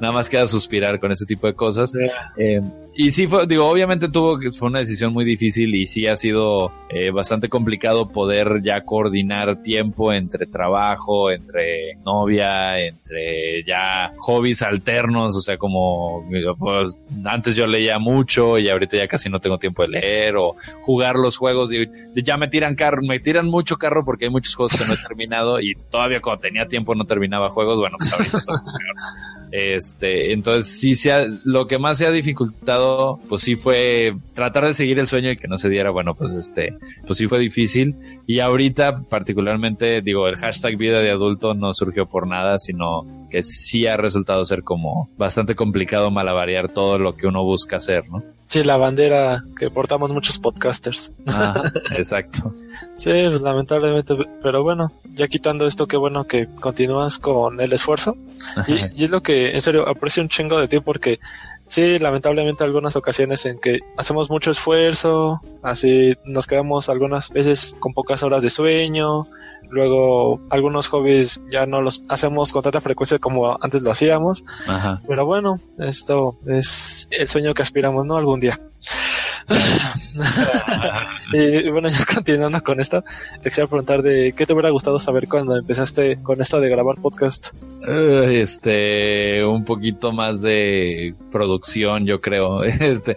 Nada más queda suspirar con ese tipo de cosas. Eh, y sí fue, digo, obviamente tuvo que fue una decisión muy difícil y sí ha sido eh, bastante complicado poder ya coordinar tiempo entre trabajo, entre novia, entre ya hobbies alternos, o sea, como pues, antes yo leía mucho y ahorita ya casi no tengo tiempo de leer o jugar los juegos, y ya me tiran carro, me tiran mucho carro porque hay muchos juegos que no he terminado y todavía cuando tenía tiempo no terminaba juegos, bueno, pues este, entonces sí se lo que más se ha dificultado, pues sí fue tratar de seguir el sueño y que no se diera, bueno, pues este, pues sí fue difícil. Y ahorita, particularmente, digo, el hashtag vida de adulto no surgió por nada, sino que sí ha resultado ser como bastante complicado malavariar todo lo que uno busca hacer, ¿no? Sí, la bandera que portamos muchos podcasters. exacto. sí, pues lamentablemente, pero bueno, ya quitando esto, qué bueno que continúas con el esfuerzo. Y, y, es lo que, en serio, aprecio un chingo de ti porque sí, lamentablemente algunas ocasiones en que hacemos mucho esfuerzo, así nos quedamos algunas veces con pocas horas de sueño, luego algunos hobbies ya no los hacemos con tanta frecuencia como antes lo hacíamos, pero bueno, esto es el sueño que aspiramos, ¿no? Algún día. y bueno, ya continuando con esto, te quisiera preguntar de qué te hubiera gustado saber cuando empezaste con esto de grabar podcast. este, un poquito más de producción, yo creo. Este,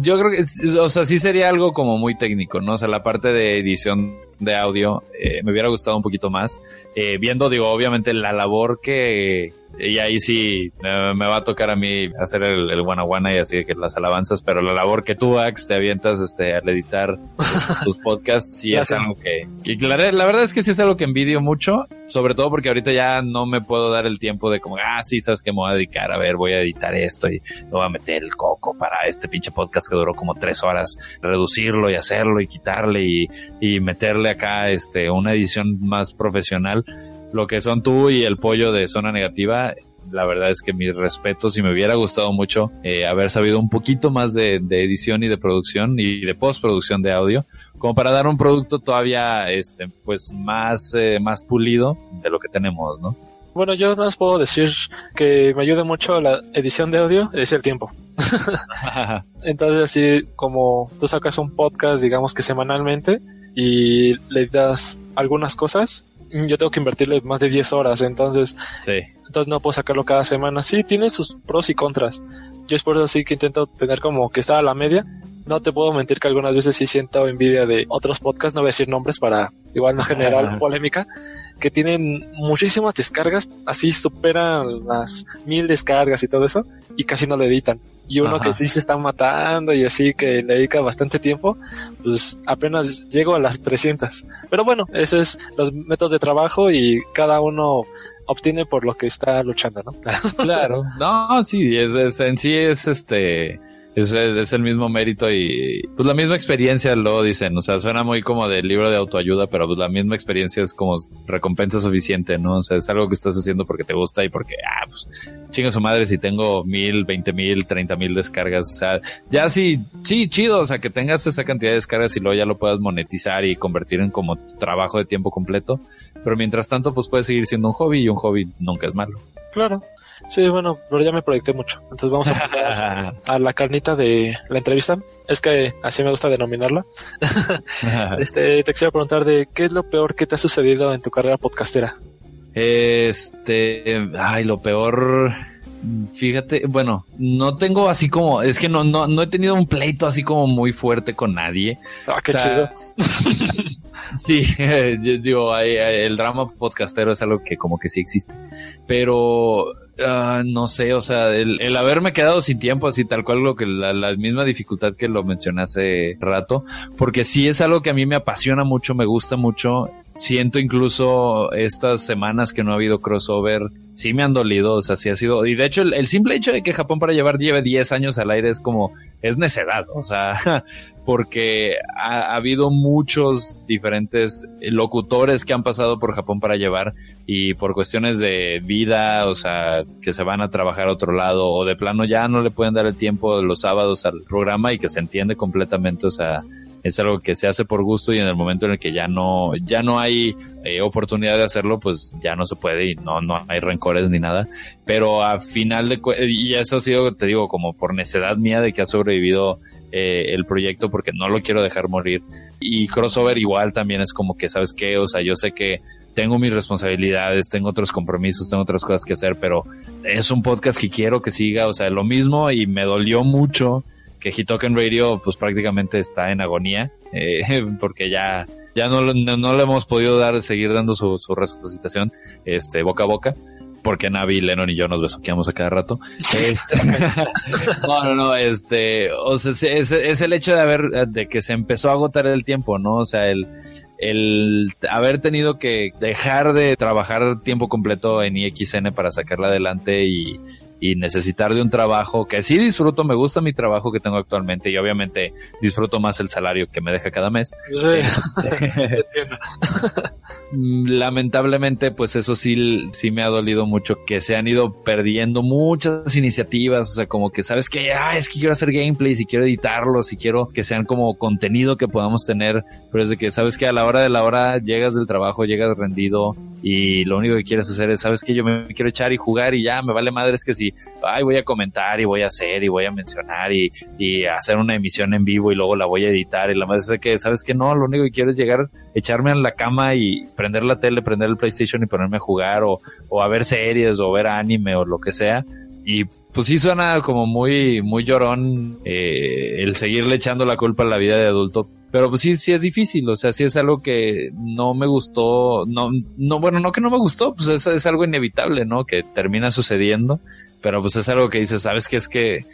yo creo que, o sea, sí sería algo como muy técnico, ¿no? O sea, la parte de edición de audio eh, me hubiera gustado un poquito más. Eh, viendo, digo, obviamente la labor que y ahí sí me va a tocar a mí hacer el, el y así que las alabanzas, pero la labor que tú, Ax, te avientas este, al editar tus podcasts, sí es algo que, la, verdad es que sí es algo que envidio mucho, sobre todo porque ahorita ya no me puedo dar el tiempo de como, ah, sí, sabes que me voy a dedicar, a ver, voy a editar esto y me voy a meter el coco para este pinche podcast que duró como tres horas, reducirlo y hacerlo y quitarle y, y meterle acá este, una edición más profesional lo que son tú y el pollo de zona negativa, la verdad es que mis respetos y me hubiera gustado mucho eh, haber sabido un poquito más de, edición y de producción y de postproducción de audio, como para dar un producto todavía este, pues más, eh, más pulido de lo que tenemos, ¿no? Bueno, yo no puedo decir que me ayude mucho la edición de audio, es el tiempo. Entonces, así como tú sacas un podcast, digamos que semanalmente, y le das algunas cosas, yo tengo que invertirle más de 10 horas, entonces, entonces no puedo sacarlo cada semana. Sí, tiene sus pros y contras. Yo es por eso sí que intento tener como que estar a la media. No te puedo mentir que algunas veces sí siento envidia de otros podcasts, no voy a decir nombres para igual no generar polémica, que tienen muchísimas descargas, así superan las mil descargas y todo eso, y casi no lo editan y uno que sí se está matando y así que le dedica bastante tiempo, pues apenas llego a las 300. Pero bueno, ese es los métodos de trabajo y cada uno obtiene por lo que está luchando, ¿no? claro, no, sí, es, en sí es este es, es, el mismo mérito y pues la misma experiencia lo dicen, o sea, suena muy como del libro de autoayuda, pero pues la misma experiencia es como recompensa suficiente, ¿no? O sea, es algo que estás haciendo porque te gusta y porque, ah, pues chinga su madre si tengo mil, veinte mil, treinta mil descargas, o sea, ya sí, sí, chido, o sea, que tengas esa cantidad de descargas y luego ya lo puedas monetizar y convertir en como trabajo de tiempo completo, pero mientras tanto, pues puede seguir siendo un hobby y un hobby nunca es malo. Claro. Sí, bueno, pero ya me proyecté mucho. Entonces vamos a pasar a la carnita de la entrevista. Es que así me gusta denominarla. este, te quisiera preguntar de qué es lo peor que te ha sucedido en tu carrera podcastera. Este, ay, lo peor. Fíjate, bueno, no tengo así como, es que no, no, no he tenido un pleito así como muy fuerte con nadie. Ah, qué chido. sí, yo digo, el drama podcastero es algo que como que sí existe, pero uh, no sé, o sea, el, el, haberme quedado sin tiempo, así tal cual lo que la, la, misma dificultad que lo mencioné hace rato, porque sí es algo que a mí me apasiona mucho, me gusta mucho siento incluso estas semanas que no ha habido crossover, sí me han dolido, o sea, sí ha sido, y de hecho el, simple hecho de que Japón para llevar lleve 10 años al aire es como, es necedad, o sea, porque ha, habido muchos diferentes locutores que han pasado por Japón para llevar y por cuestiones de vida, o sea, que se van a trabajar a otro lado o de plano ya no le pueden dar el tiempo los sábados al programa y que se entiende completamente, o sea, es algo que se hace por gusto y en el momento en el que ya no, ya no hay eh, oportunidad de hacerlo, pues ya no se puede y no, no hay rencores ni nada. Pero a final de y eso ha sido, te digo, como por necedad mía de que ha sobrevivido eh, el proyecto porque no lo quiero dejar morir. Y crossover igual también es como que, ¿sabes qué? O sea, yo sé que tengo mis responsabilidades, tengo otros compromisos, tengo otras cosas que hacer, pero es un podcast que quiero que siga, o sea, lo mismo y me dolió mucho que Hitoken Radio pues prácticamente está en agonía, eh, porque ya, ya no, no, le hemos podido dar, seguir dando su, su resucitación este, boca a boca porque Navi, Lennon y yo nos besoqueamos a cada rato. Este, no, no, no, este, o sea, es, es, el hecho de haber, de que se empezó a agotar el tiempo, ¿no? O sea, el, el haber tenido que dejar de trabajar tiempo completo en IXN para sacarla adelante y, y necesitar de un trabajo que sí disfruto, me gusta mi trabajo que tengo actualmente y obviamente disfruto más el salario que me deja cada mes. Este, lamentablemente, pues eso sí, sí me ha dolido mucho que se han ido perdiendo muchas iniciativas, o sea, como que sabes que, ah, es que quiero hacer gameplays y quiero editarlos y quiero que sean como contenido que podamos tener, pero es de que sabes que a la hora de la hora llegas del trabajo, llegas rendido y lo único que quieres hacer es, sabes que yo me quiero echar y jugar y ya, me vale madre es que si ay, voy a comentar y voy a hacer y voy a mencionar y, y hacer una emisión en vivo y luego la voy a editar y la más es que, ¿sabes que No, lo único que quiero es llegar, echarme en la cama y prender la tele, prender el PlayStation y ponerme a jugar o, o a ver series o ver anime o lo que sea. Y pues sí suena como muy, muy llorón eh, el seguirle echando la culpa a la vida de adulto, pero pues sí, sí es difícil, o sea, sí es algo que no me gustó, no, no, bueno, no que no me gustó, pues es, es algo inevitable, ¿no? Que termina sucediendo, pero pues es algo que dices, ¿sabes qué? Es que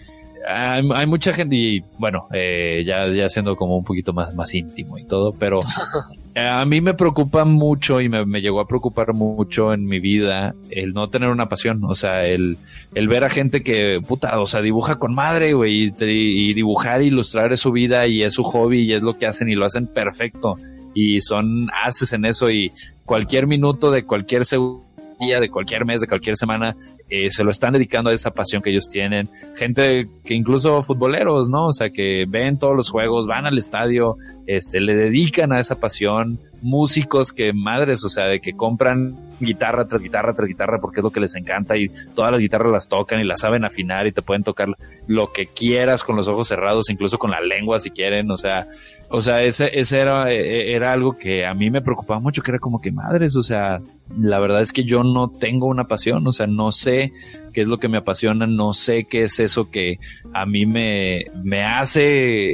hay, mucha gente y bueno, eh, ya, ya siendo como un poquito más, más íntimo y todo, pero a mí me preocupa mucho y me, me, llegó a preocupar mucho en mi vida el no tener una pasión, o sea, el, el ver a gente que, puta, o sea, dibuja con madre, güey, y, y dibujar, ilustrar es su vida y es su hobby y es lo que hacen y lo hacen perfecto y son haces en eso y cualquier minuto de cualquier segundo día, de cualquier mes, de cualquier semana, eh, se lo están dedicando a esa pasión que ellos tienen. Gente que incluso futboleros, ¿no? O sea, que ven todos los juegos, van al estadio, este, le dedican a esa pasión. Músicos que madres, o sea, de que compran guitarra tras guitarra tras guitarra porque es lo que les encanta y todas las guitarras las tocan y las saben afinar y te pueden tocar lo que quieras con los ojos cerrados, incluso con la lengua si quieren, o sea, o sea, ese, ese era, e, era algo que a mí me preocupaba mucho, que era como que madres, o sea, la verdad es que yo no tengo una pasión, o sea, no sé qué es lo que me apasiona, no sé qué es eso que a mí me, me hace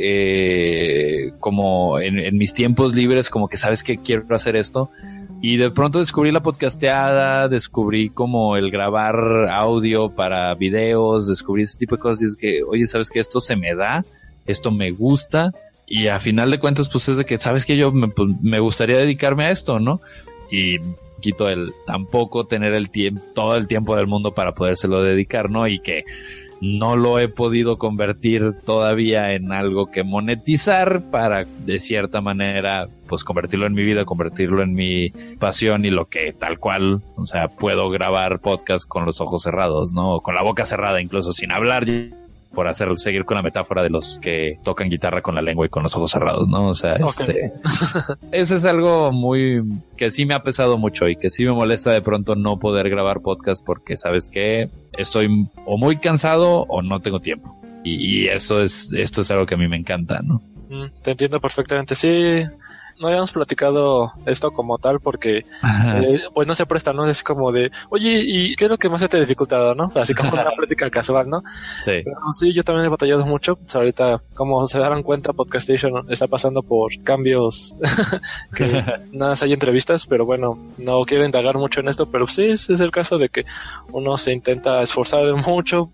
eh, como en, en mis tiempos libres, como que sabes que quiero hacer esto. Y de pronto descubrí la podcasteada, descubrí como el grabar audio para videos, descubrí ese tipo de cosas y es que, oye, ¿sabes que Esto se me da, esto me gusta y a final de cuentas pues es de que, ¿sabes que Yo me, pues, me gustaría dedicarme a esto, ¿no? Y quito el tampoco tener el tiempo, todo el tiempo del mundo para podérselo dedicar, ¿no? Y que no lo he podido convertir todavía en algo que monetizar para de cierta manera pues convertirlo en mi vida, convertirlo en mi pasión y lo que tal cual, o sea, puedo grabar podcast con los ojos cerrados, ¿no? con la boca cerrada incluso sin hablar por hacer seguir con la metáfora de los que tocan guitarra con la lengua y con los ojos cerrados, ¿no? O sea, este eso es algo muy que sí me ha pesado mucho y que sí me molesta de pronto no poder grabar podcast porque sabes que estoy o muy cansado o no tengo tiempo. Y, y eso es esto es algo que a mí me encanta, ¿no? Mm, te entiendo perfectamente. Sí, no habíamos platicado esto como tal porque eh, pues no se presta, ¿no? Es como de, oye, ¿y qué es lo que más te ha dificultado, no? Así como una plática casual, ¿no? Sí. sí, yo también he batallado mucho. Pues ahorita, como se darán cuenta, Podcastation está pasando por cambios que nada, hay entrevistas, pero bueno, no quiero indagar mucho en esto, pero sí, ese es el caso de que uno se intenta esforzar mucho.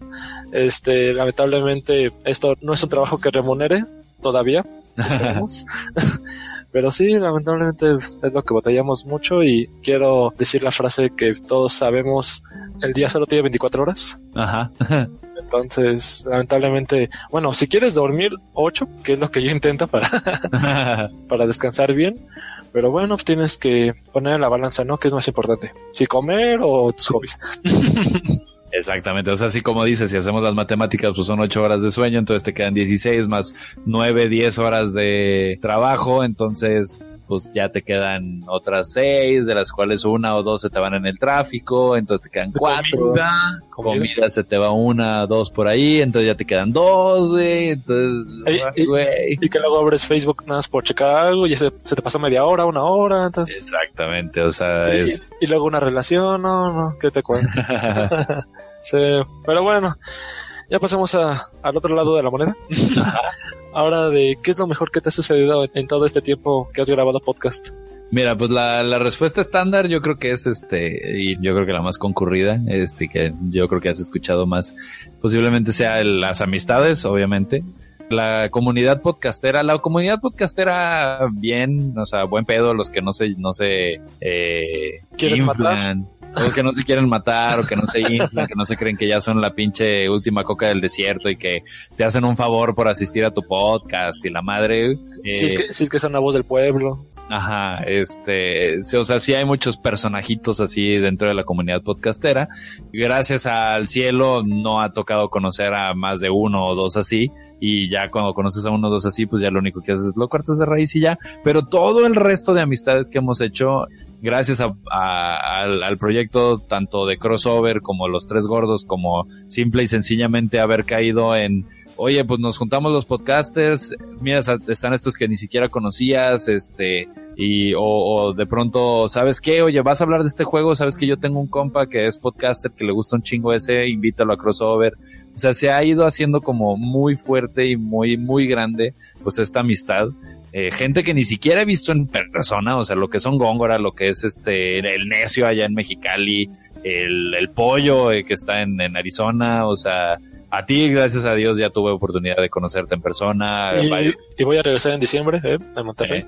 Este, lamentablemente, esto no es un trabajo que remunere todavía. Pero sí, lamentablemente es lo que batallamos mucho y quiero decir la frase que todos sabemos, el día solo tiene 24 horas. Ajá. Entonces, lamentablemente, bueno, si quieres dormir 8, que es lo que yo intento para, para descansar bien, pero bueno, pues tienes que poner en la balanza, ¿no? ¿Qué es más importante? Si comer o tus hobbies. Exactamente, o sea, así como dices, si hacemos las matemáticas, pues son ocho horas de sueño, entonces te quedan 16 más nueve, diez horas de trabajo, entonces pues ya te quedan otras seis, de las cuales una o dos se te van en el tráfico, entonces te quedan cuatro. Comida, se te va una, dos por ahí, entonces ya te quedan dos, güey. Entonces, y, que luego abres Facebook nada más por checar algo y se, te pasó media hora, una hora. Entonces... Exactamente, o sea, es. Y luego una relación, no, no, ¿qué te cuento? sí, pero bueno, ya pasamos a, al otro lado de la moneda. ahora de qué es lo mejor que te ha sucedido en todo este tiempo que has grabado podcast. Mira, pues la, la, respuesta estándar yo creo que es este, y yo creo que la más concurrida, este, que yo creo que has escuchado más, posiblemente sea las amistades, obviamente. La comunidad podcastera, la comunidad podcastera bien, o sea, buen pedo, los que no se, no se, eh, ¿Quieren matar? O que no se quieren matar, o que no se inflan, que no se creen que ya son la pinche última coca del desierto y que te hacen un favor por asistir a tu podcast y la madre. si, es que, si es que son la voz del pueblo. Ajá, este, o sea, sí hay muchos personajitos así dentro de la comunidad podcastera. Gracias al cielo no ha tocado conocer a más de uno o dos así. Y ya cuando conoces a uno o dos así, pues ya lo único que haces es lo cortas de raíz y ya. Pero todo el resto de amistades que hemos hecho, gracias a, al, al, proyecto tanto de crossover como los tres gordos, como simple y sencillamente haber caído en oye, pues nos juntamos los podcasters, mira, están estos que ni siquiera conocías, este, y, o, de pronto, ¿sabes qué? Oye, vas a hablar de este juego, sabes que yo tengo un compa que es podcaster, que le gusta un chingo ese, invítalo a crossover. O sea, se ha ido haciendo como muy fuerte y muy, muy grande, pues esta amistad. Eh, gente que ni siquiera he visto en persona, o sea, lo que son Góngora, lo que es este, el necio allá en Mexicali, el, pollo eh, que está en Arizona, o sea, a ti, gracias a Dios, ya tuve oportunidad de conocerte en persona. Y, voy a regresar en diciembre, ¿eh? A Monterrey.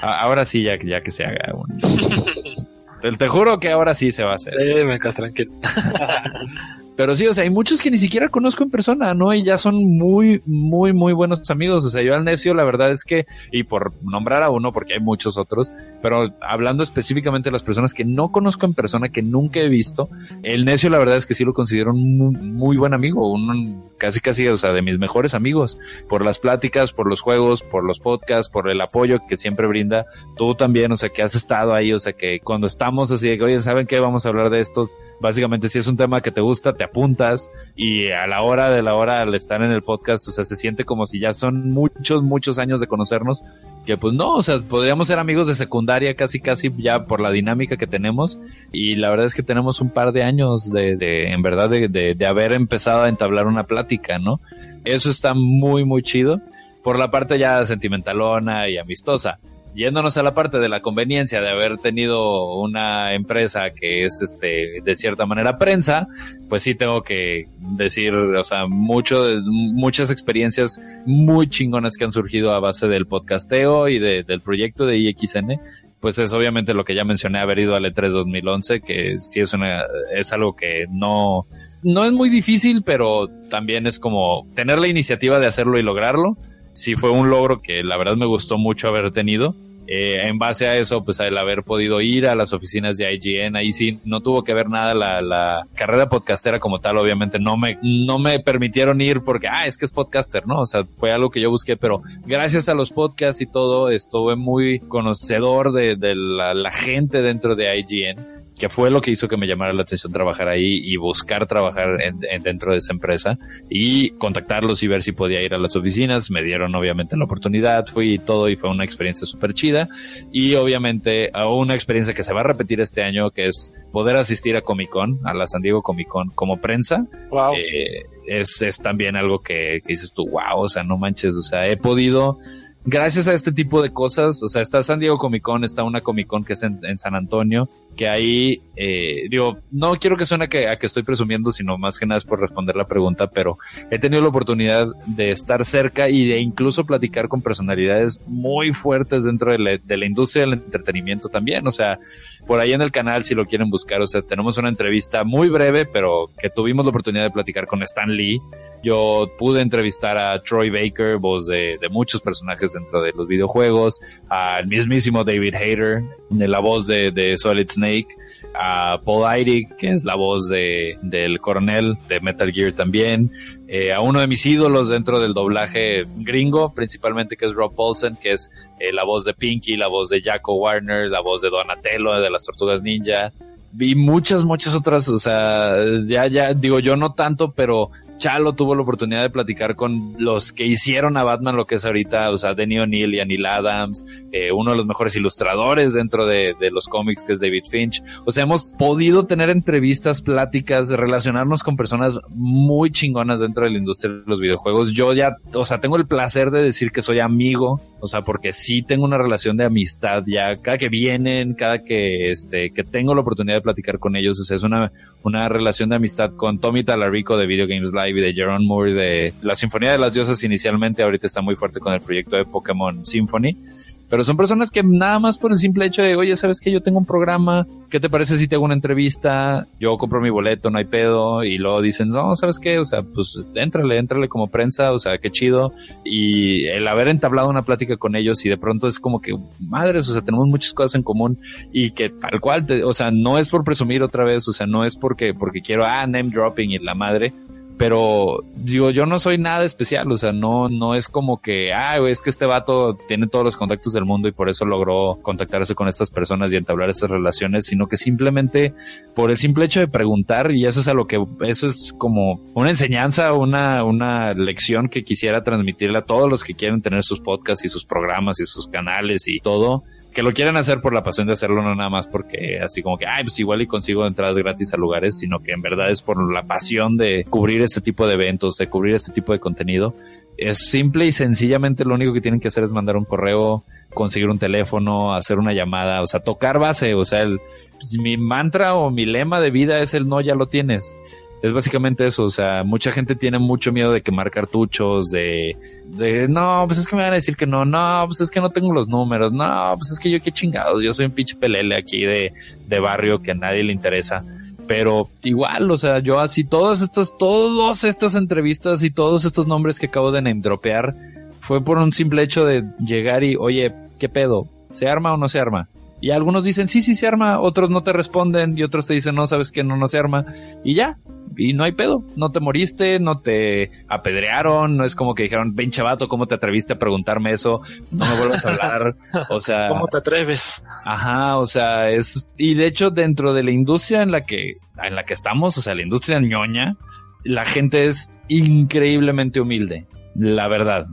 ahora, sí, ya, ya que se haga un... Te juro que ahora sí se va a hacer. Eh, me quedas tranquilo. Pero sí, o sea, hay muchos que ni siquiera conozco en persona, ¿no? Y ya son muy, muy, muy buenos amigos. O sea, yo al necio, la verdad es que, y por nombrar a uno, porque hay muchos otros, pero hablando específicamente de las personas que no conozco en persona, que nunca he visto, el necio, la verdad es que sí lo considero un muy, buen amigo, un casi, casi, o sea, de mis mejores amigos, por las pláticas, por los juegos, por los podcasts, por el apoyo que siempre brinda. Tú también, o sea, que has estado ahí, o sea, que cuando estamos así de que, oye, ¿saben qué? Vamos a hablar de esto básicamente si es un tema que te gusta, te apuntas y a la hora de la hora al estar en el podcast, o sea, se siente como si ya son muchos, muchos años de conocernos, que pues no, o sea, podríamos ser amigos de secundaria casi, casi ya por la dinámica que tenemos. Y la verdad es que tenemos un par de años de, de en verdad, de, de, de haber empezado a entablar una plática, ¿no? Eso está muy, muy chido. Por la parte ya sentimentalona y amistosa yéndonos a la parte de la conveniencia de haber tenido una empresa que es este de cierta manera prensa, pues sí tengo que decir, o sea, mucho, muchas experiencias muy chingonas que han surgido a base del podcasteo y del proyecto de IXN. Pues es obviamente lo que ya mencioné, haber ido al E3 2011, que sí es una, es algo que no, no es muy difícil, pero también es como tener la iniciativa de hacerlo y lograrlo sí fue un logro que la verdad me gustó mucho haber tenido. Eh, en base a eso, pues el haber podido ir a las oficinas de IGN, ahí sí no tuvo que ver nada la, la, carrera podcastera como tal, obviamente no me, no me permitieron ir porque, ah, es que es podcaster, ¿no? O sea, fue algo que yo busqué, pero gracias a los podcasts y todo, estuve muy conocedor de, de la, la gente dentro de IGN que fue lo que hizo que me llamara la atención trabajar ahí y buscar trabajar en, dentro de esa empresa y contactarlos y ver si podía ir a las oficinas. Me dieron obviamente la oportunidad, fui y todo y fue una experiencia súper chida y obviamente una experiencia que se va a repetir este año que es poder asistir a Comic Con, a la San Diego Comic Con como prensa. Wow. Eh, es, es también algo que, que dices tú, wow, o sea, no manches, o sea, he podido gracias a este tipo de cosas, o sea, está San Diego Comic Con, está una Comic Con que es en, San Antonio, que ahí, eh, digo, no quiero que suene a que, a que estoy presumiendo, sino más que nada es por responder la pregunta, pero he tenido la oportunidad de estar cerca y de incluso platicar con personalidades muy fuertes dentro de la, industria del entretenimiento también, o sea, por ahí en el canal si lo quieren buscar, o sea, tenemos una entrevista muy breve, pero que tuvimos la oportunidad de platicar con Stan Lee. Yo pude entrevistar a Troy Baker, voz de muchos personajes dentro de los videojuegos, al mismísimo David Hayter, la voz de, Solid Snake, a Paul Eidig, que es la voz de, del coronel de Metal Gear también, eh, a uno de mis ídolos dentro del doblaje gringo, principalmente que es Rob Paulsen, que es eh, la voz de Pinky, la voz de Jaco Warner, la voz de Donatello de las Tortugas Ninja, vi muchas, muchas otras, o sea, ya, ya, digo yo no tanto, pero Chalo tuvo la oportunidad de platicar con los que hicieron a Batman lo que es ahorita, o sea, Denny O'Neill y Neil Adams, eh, uno de los mejores ilustradores dentro de, de, los cómics que es David Finch. O sea, hemos podido tener entrevistas, pláticas, relacionarnos con personas muy chingonas dentro de la industria de los videojuegos. Yo ya, o sea, tengo el placer de decir que soy amigo, o sea, porque sí tengo una relación de amistad ya, cada que vienen, cada que, este, que tengo la oportunidad de platicar con ellos, o sea, es una, una relación de amistad con Tommy Talarico de Video Games Live y de Jerome Moore de la Sinfonía de las Diosas inicialmente, ahorita está muy fuerte con el proyecto de Pokémon Symphony. Pero son personas que nada más por el simple hecho de, oye, ¿sabes que Yo tengo un programa, ¿qué te parece si te hago una entrevista? Yo compro mi boleto, no hay pedo, y luego dicen, no, ¿sabes qué? O sea, pues éntrale, éntrale como prensa, o sea, qué chido. Y el haber entablado una plática con ellos y de pronto es como que, madres, o sea, tenemos muchas cosas en común y que tal cual, o sea, no es por presumir otra vez, o sea, no es porque, porque quiero, ah, name dropping y la madre, pero digo, yo no soy nada especial, o sea, no, no es como que, ah, es que este vato tiene todos los contactos del mundo y por eso logró contactarse con estas personas y entablar esas relaciones, sino que simplemente por el simple hecho de preguntar, y eso es a lo que, eso es como una enseñanza, una, una lección que quisiera transmitirle a todos los que quieren tener sus podcasts y sus programas y sus canales y todo, que lo quieren hacer por la pasión de hacerlo, no nada más porque así como que, ay, pues igual y consigo entradas gratis a lugares, sino que en verdad es por la pasión de cubrir este tipo de eventos, de cubrir este tipo de contenido. Es simple y sencillamente lo único que tienen que hacer es mandar un correo, conseguir un teléfono, hacer una llamada, o sea, tocar base, o sea, el, pues, mi mantra o mi lema de vida es el no, ya lo tienes es básicamente eso, o sea, mucha gente tiene mucho miedo de quemar cartuchos, de, de, no, pues es que me van a decir que no, no, pues es que no tengo los números, no, pues es que yo qué chingados, yo soy un pinche pelele aquí de, de barrio que a nadie le interesa. Pero igual, o sea, yo así todas estas, todas estas entrevistas y todos estos nombres que acabo de name dropear fue por un simple hecho de llegar y, oye, ¿qué pedo? ¿Se arma o no se arma? Y algunos dicen, sí, sí se arma, otros no te responden y otros te dicen, no, sabes que no, no se arma. Y ya, y no hay pedo, no te moriste, no te apedrearon, no es como que dijeron, ven chavato, ¿cómo te atreviste a preguntarme eso? No me vuelvas a hablar, o sea... ¿Cómo te atreves? Ajá, o sea, es... Y de hecho, dentro de la industria en la que, en la que estamos, o sea, la industria ñoña, la gente es increíblemente humilde la verdad.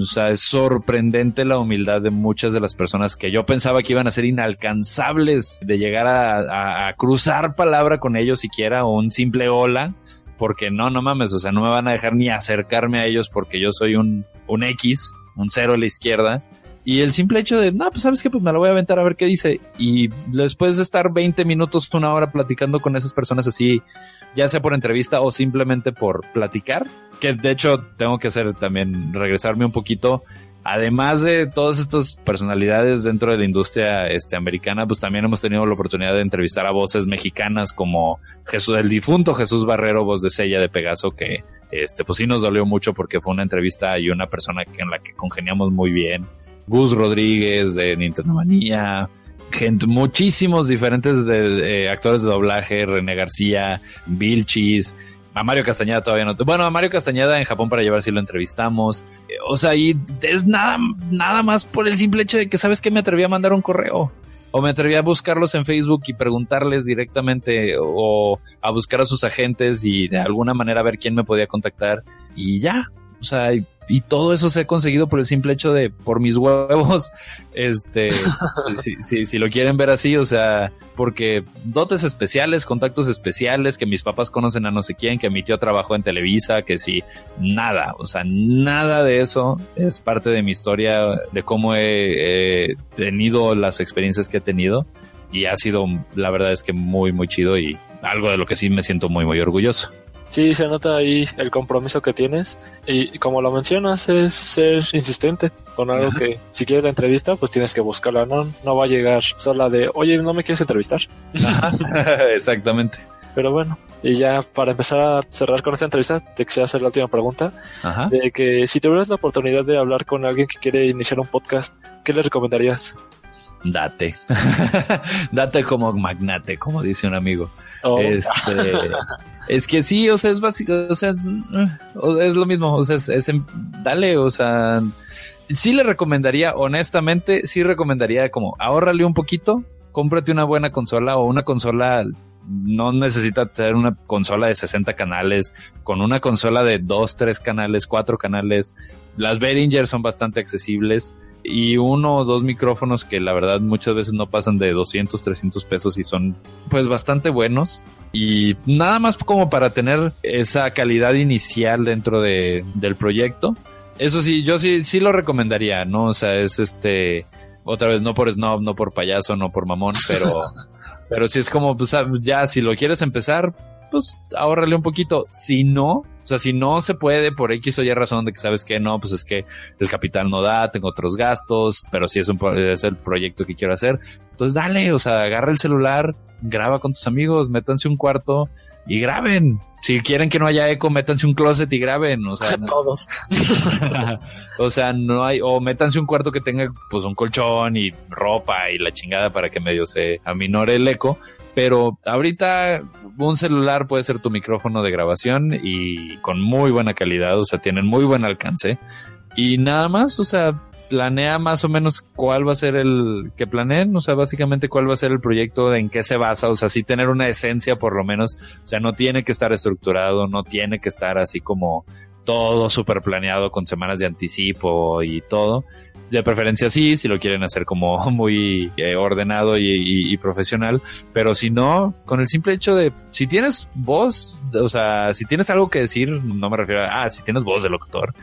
O sea, es sorprendente la humildad de muchas de las personas que yo pensaba que iban a ser inalcanzables de llegar a, cruzar palabra con ellos siquiera o un simple hola. Porque no, no mames, o sea, no me van a dejar ni acercarme a ellos porque yo soy un, un X, un cero a la izquierda. Y el simple hecho de, no, pues sabes que pues me lo voy a aventar a ver qué dice. Y después de estar 20 minutos, una hora platicando con esas personas así, ya sea por entrevista o simplemente por platicar, que de hecho tengo que hacer también, regresarme un poquito. Además de todas estas personalidades dentro de la industria este, americana, pues también hemos tenido la oportunidad de entrevistar a voces mexicanas como Jesús, el difunto Jesús Barrero, voz de Sella de Pegaso, que este, pues sí nos dolió mucho porque fue una entrevista y una persona en la que congeniamos muy bien. Gus Rodríguez de Nintendo Manía, gente, muchísimos diferentes de, actores de doblaje, René García, Vilchis, a Mario Castañeda todavía no. Bueno, a Mario Castañeda en Japón para llevar si lo entrevistamos. Eh, o sea, y es nada, nada más por el simple hecho de que sabes que me atreví a mandar un correo. O me atreví a buscarlos en Facebook y preguntarles directamente o a buscar a sus agentes y de alguna manera ver quién me podía contactar. Y ya, o sea, y todo eso se ha conseguido por el simple hecho de por mis huevos este si, si, si, lo quieren ver así o sea porque dotes especiales contactos especiales que mis papás conocen a no sé quién que mi tío trabajó en Televisa que si nada o sea nada de eso es parte de mi historia de cómo he tenido las experiencias que he tenido y ha sido la verdad es que muy muy chido y algo de lo que sí me siento muy muy orgulloso Sí, se nota ahí el compromiso que tienes y como lo mencionas es ser insistente con algo que si quieres la entrevista pues tienes que buscarla, no, no va a llegar sola de oye no me quieres entrevistar. Exactamente. Pero bueno, y ya para empezar a cerrar con esta entrevista, te quisiera hacer la última pregunta. De que si tuvieras la oportunidad de hablar con alguien que quiere iniciar un podcast, ¿qué le recomendarías? Date. Date como magnate, como dice un amigo. Oh. Este, es que sí, o sea, es básico, o sea, es, lo mismo, o sea, es, dale, o sea, sí le recomendaría, honestamente, sí recomendaría como ahórrale un poquito, cómprate una buena consola o una consola no necesita tener una consola de 60 canales, con una consola de 2, 3 canales, 4 canales. Las Behringer son bastante accesibles y uno o dos micrófonos que la verdad muchas veces no pasan de 200, 300 pesos y son pues bastante buenos. Y nada más como para tener esa calidad inicial dentro de, del proyecto. Eso sí, yo sí, sí lo recomendaría, ¿no? O sea, es este, otra vez, no por snob, no por payaso, no por mamón, pero Pero si es como, pues ah, ya, si lo quieres empezar, pues ahórrale un poquito. Si no, o sea, si no se puede por X o Y razón de que sabes que no, pues es que el capital no da, tengo otros gastos, pero si es, un, es el proyecto que quiero hacer, entonces dale, o sea, agarra el celular, graba con tus amigos, métanse un cuarto y graben. Si quieren que no haya eco, métanse un closet y graben. O sea, todos. o sea, no hay, o métanse un cuarto que tenga pues un colchón y ropa y la chingada para que medio se aminore el eco. Pero ahorita un celular puede ser tu micrófono de grabación y con muy buena calidad, o sea, tienen muy buen alcance. Y nada más, o sea, planea más o menos cuál va a ser el que planeen, o sea, básicamente cuál va a ser el proyecto, en qué se basa, o sea, sí tener una esencia por lo menos, o sea, no tiene que estar estructurado, no tiene que estar así como todo súper planeado con semanas de anticipo y todo. De preferencia sí, si lo quieren hacer como muy eh, ordenado y, profesional, pero si no, con el simple hecho de, si tienes voz, o sea, si tienes algo que decir, no me refiero a, ah, si tienes voz de locutor,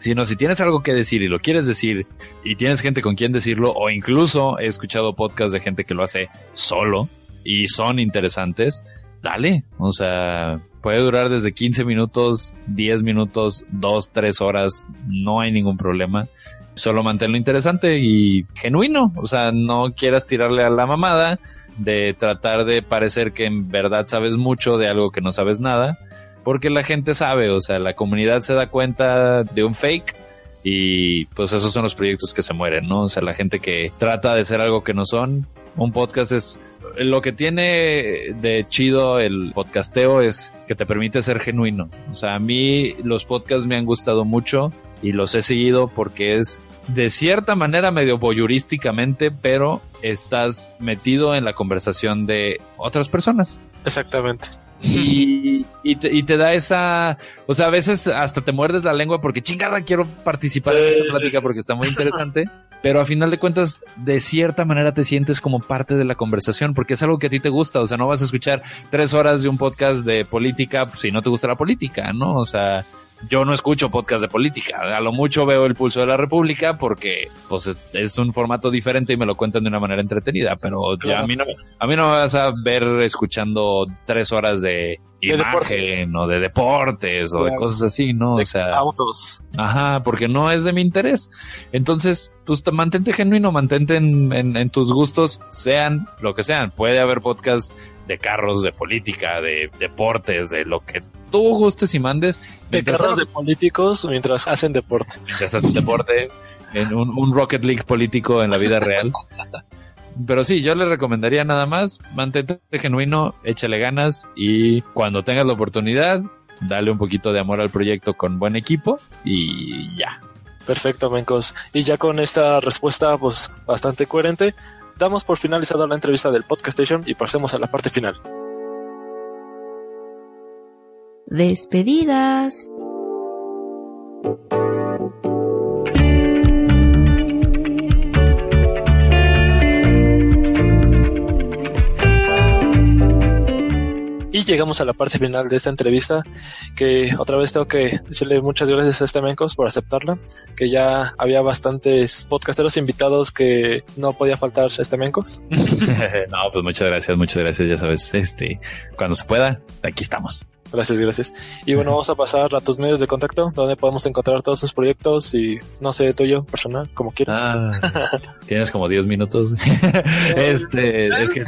sino si tienes algo que decir y lo quieres decir y tienes gente con quien decirlo, o incluso he escuchado podcasts de gente que lo hace solo y son interesantes, dale, o sea, puede durar desde 15 minutos, 10 minutos, 2, 3 horas, no hay ningún problema. Solo manténlo interesante y genuino, o sea, no quieras tirarle a la mamada de tratar de parecer que en verdad sabes mucho de algo que no sabes nada porque la gente sabe, o sea, la comunidad se da cuenta de un fake y pues esos son los proyectos que se mueren, ¿no? O sea, la gente que trata de ser algo que no son. Un podcast es lo que tiene de chido el podcasteo es que te permite ser genuino. O sea, a mí los podcasts me han gustado mucho y los he seguido porque es de cierta manera medio voyurísticamente, pero estás metido en la conversación de otras personas. Exactamente. Y, y, te, da esa, o sea, a veces hasta te muerdes la lengua porque chingada quiero participar en esta plática porque está muy interesante, pero a final de cuentas, de cierta manera te sientes como parte de la conversación porque es algo que a ti te gusta, o sea, no vas a escuchar tres horas de un podcast de política si no te gusta la política, ¿no? O sea, yo no escucho podcast de política. A lo mucho veo el pulso de la República porque pues es, un formato diferente y me lo cuentan de una manera entretenida. Pero ya a mí no, a mí no me vas a ver escuchando tres horas de imagen o de deportes o de cosas así, ¿no? o sea, autos. Ajá, porque no es de mi interés. Entonces, pues mantente genuino, mantente en, en tus gustos, sean lo que sean. Puede haber podcasts de carros, de política, de deportes, de lo que tú gustes y mandes. De carros de políticos mientras hacen deporte. Mientras hacen deporte, en un, Rocket League político en la vida real. Pero sí, yo le recomendaría nada más, mantente genuino, échale ganas y cuando tengas la oportunidad, dale un poquito de amor al proyecto con buen equipo y ya. Perfecto, Mencos. Y ya con esta respuesta, pues bastante coherente, damos por finalizada la entrevista del Podcast Station y pasemos a la parte final. Despedidas. Y llegamos a la parte final de esta entrevista, que otra vez tengo que decirle muchas gracias a este Mencos por aceptarla, que ya había bastantes podcasteros invitados que no podía faltar este Mencos. no, pues muchas gracias, muchas gracias, ya sabes, este, cuando se pueda, aquí estamos. Gracias, gracias. Y bueno, vamos a pasar a tus medios de contacto, donde podemos encontrar todos sus proyectos y no sé, tuyo, personal, como quieras. Ah, tienes como 10 minutos. este, es que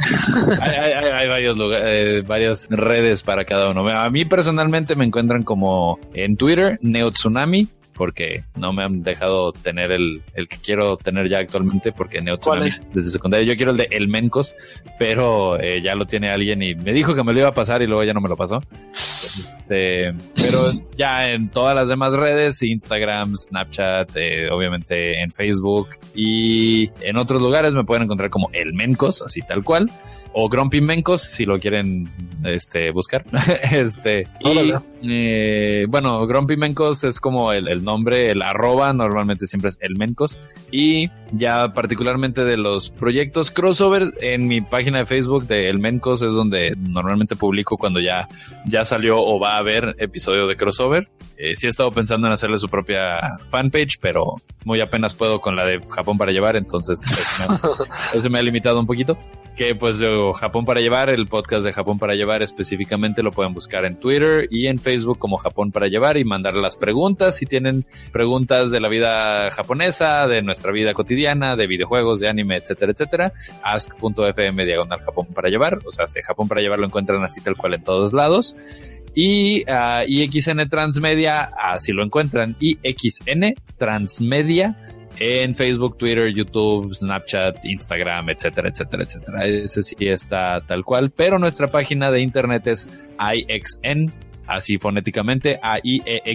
hay, varios lugares, eh, varias redes para cada uno. A mí personalmente me encuentran como en Twitter, Neotsunami, porque no me han dejado tener el, el que quiero tener ya actualmente, porque Neotsunami desde secundaria. Yo quiero el de El Mencos, pero eh, ya lo tiene alguien y me dijo que me lo iba a pasar y luego ya no me lo pasó. Este, pero ya en todas las demás redes, Instagram, Snapchat, eh, obviamente en Facebook y en otros lugares me pueden encontrar como El Mencos, así tal cual o Grumpy Mencos si lo quieren este buscar. Este y eh, bueno Grumpy Mencos es como el, nombre el arroba normalmente siempre es el Mencos. Y ya particularmente de los proyectos crossover en mi página de Facebook de el Mencos es donde normalmente publico cuando ya ya salió o va a haber episodio de crossover eh, sí he estado pensando en hacerle su propia fanpage pero muy apenas puedo con la de Japón para llevar entonces eso me ha limitado un poquito que pues Japón para llevar, el podcast de Japón para llevar específicamente lo pueden buscar en Twitter y en Facebook como Japón para llevar y mandar las preguntas si tienen preguntas de la vida japonesa, de nuestra vida cotidiana, de videojuegos, de anime, etcétera, etcétera. Ask.fm diagonal Japón para llevar, o sea, si Japón para llevar lo encuentran así tal cual en todos lados. Y uh, ah, IXN Transmedia, así lo encuentran, IXN Transmedia en Facebook, Twitter, YouTube, Snapchat, Instagram, etcétera, etcétera, etcétera. Ese sí está tal cual, pero nuestra página de internet es IXN, así fonéticamente, A-I-E-X-E-N.com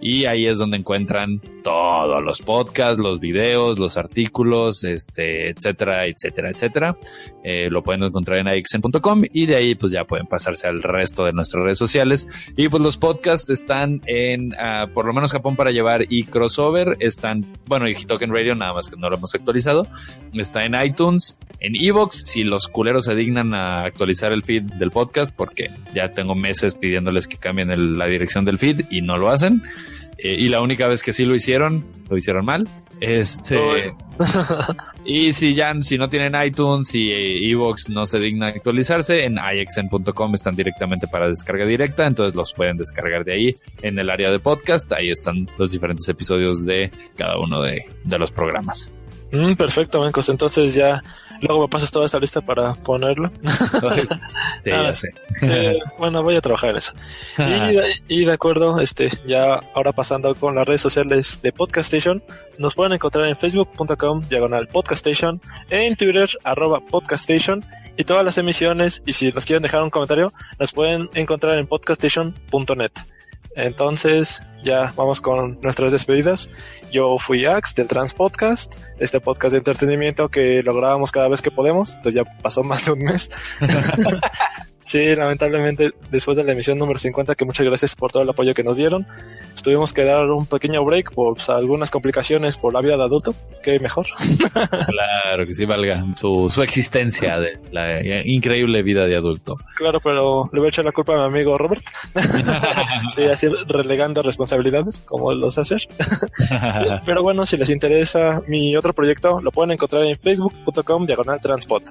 y ahí es donde encuentran todos los podcasts, los videos, los artículos, este, etcétera, etcétera, etcétera. Eh, lo pueden encontrar en AXN.com y de ahí pues ya pueden pasarse al resto de nuestras redes sociales. Y pues los podcasts están en, uh, por lo menos Japón para llevar y crossover, están, bueno, y Hitoken Radio, nada más que no lo hemos actualizado, está en iTunes, en Evox, si los culeros se dignan a actualizar el feed del podcast, porque ya tengo meses pidiéndoles que cambien el, la dirección del feed y no lo hacen. Eh, y la única vez que sí lo hicieron, lo hicieron mal. Este. y si ya, si no tienen iTunes y Evox no se digna actualizarse, en ixn.com están directamente para descarga directa, entonces los pueden descargar de ahí en el área de podcast. Ahí están los diferentes episodios de cada uno de, de los programas. Mm, perfecto, Mencos. Entonces ya luego me pasas toda esta lista para ponerlo. sí, ya sé. bueno, voy a trabajar en eso. Y, de acuerdo, este, ya ahora pasando con las redes sociales de Podcastation, nos pueden encontrar en facebook.com diagonal podcastation, en Twitter arroba podcastation y todas las emisiones. Y si nos quieren dejar un comentario, nos pueden encontrar en podcastation.net. Entonces, ya vamos con nuestras despedidas. Yo fui Ax del Trans Podcast, este podcast de entretenimiento que lo grabamos cada vez que podemos. Entonces ya pasó más de un mes. Sí, lamentablemente, después de la emisión número 50, que muchas gracias por todo el apoyo que nos dieron, tuvimos que dar un pequeño break por algunas complicaciones por la vida de adulto, que mejor. claro, que sí valga su, su existencia de la increíble vida de adulto. Claro, pero le voy a echar la culpa a mi amigo Robert. sí, así relegando responsabilidades, como los hacer. pero bueno, si les interesa mi otro proyecto, lo pueden encontrar en facebook.com diagonal transport.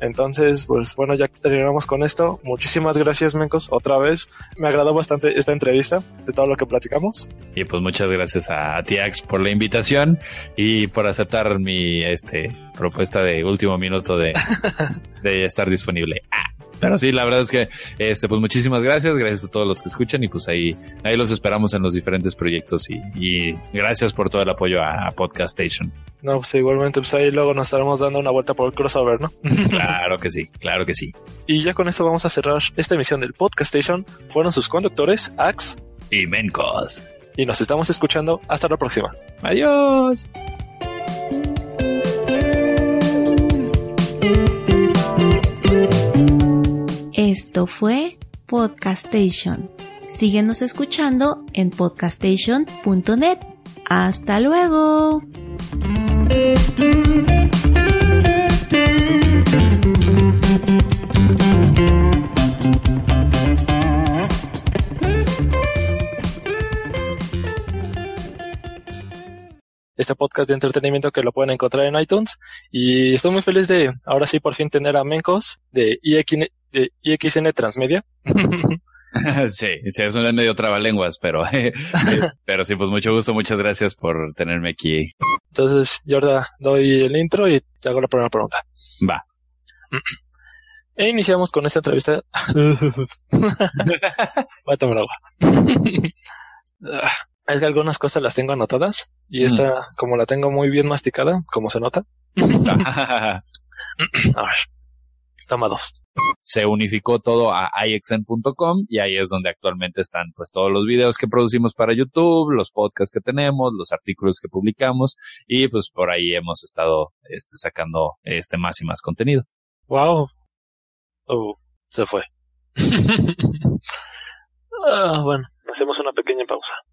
Entonces, pues bueno, ya terminamos con esto. Muchísimas gracias, Mencos, otra vez. Me agradó bastante esta entrevista de todo lo que platicamos. Y pues muchas gracias a Tiax por la invitación y por aceptar mi este propuesta de último minuto de, de estar disponible. Ah. Pero sí, la verdad es que, este, pues muchísimas gracias, gracias a todos los que escuchan y pues ahí, ahí los esperamos en los diferentes proyectos y, gracias por todo el apoyo a, Podcast Station. No, pues igualmente, pues ahí luego nos estaremos dando una vuelta por el crossover, ¿no? claro que sí, claro que sí. Y ya con esto vamos a cerrar esta emisión del Podcast Station. Fueron sus conductores, Ax y Mencos. Y nos estamos escuchando. Hasta la próxima. Adiós. Esto fue Podcastation. Síguenos escuchando en podcastation.net. Hasta luego. este podcast de entretenimiento que lo pueden encontrar en iTunes. Y estoy muy feliz de ahora sí por fin tener a Mencos de IXN, de IXN Transmedia sí, sí, es un medio trabalenguas, pero, pero sí, pues mucho gusto, muchas gracias por tenerme aquí. Entonces, Jorda, doy el intro y te hago la primera pregunta. Va. E iniciamos con esta entrevista. Voy a tomar agua. es que algunas cosas las tengo anotadas y esta, como la tengo muy bien masticada, como se nota. a ver, toma dos. Se unificó todo a ixn.com y ahí es donde actualmente están pues todos los videos que producimos para YouTube, los podcasts que tenemos, los artículos que publicamos y pues por ahí hemos estado este, sacando este más y más contenido. Wow. Oh, se fue. ah, bueno, hacemos una pequeña pausa.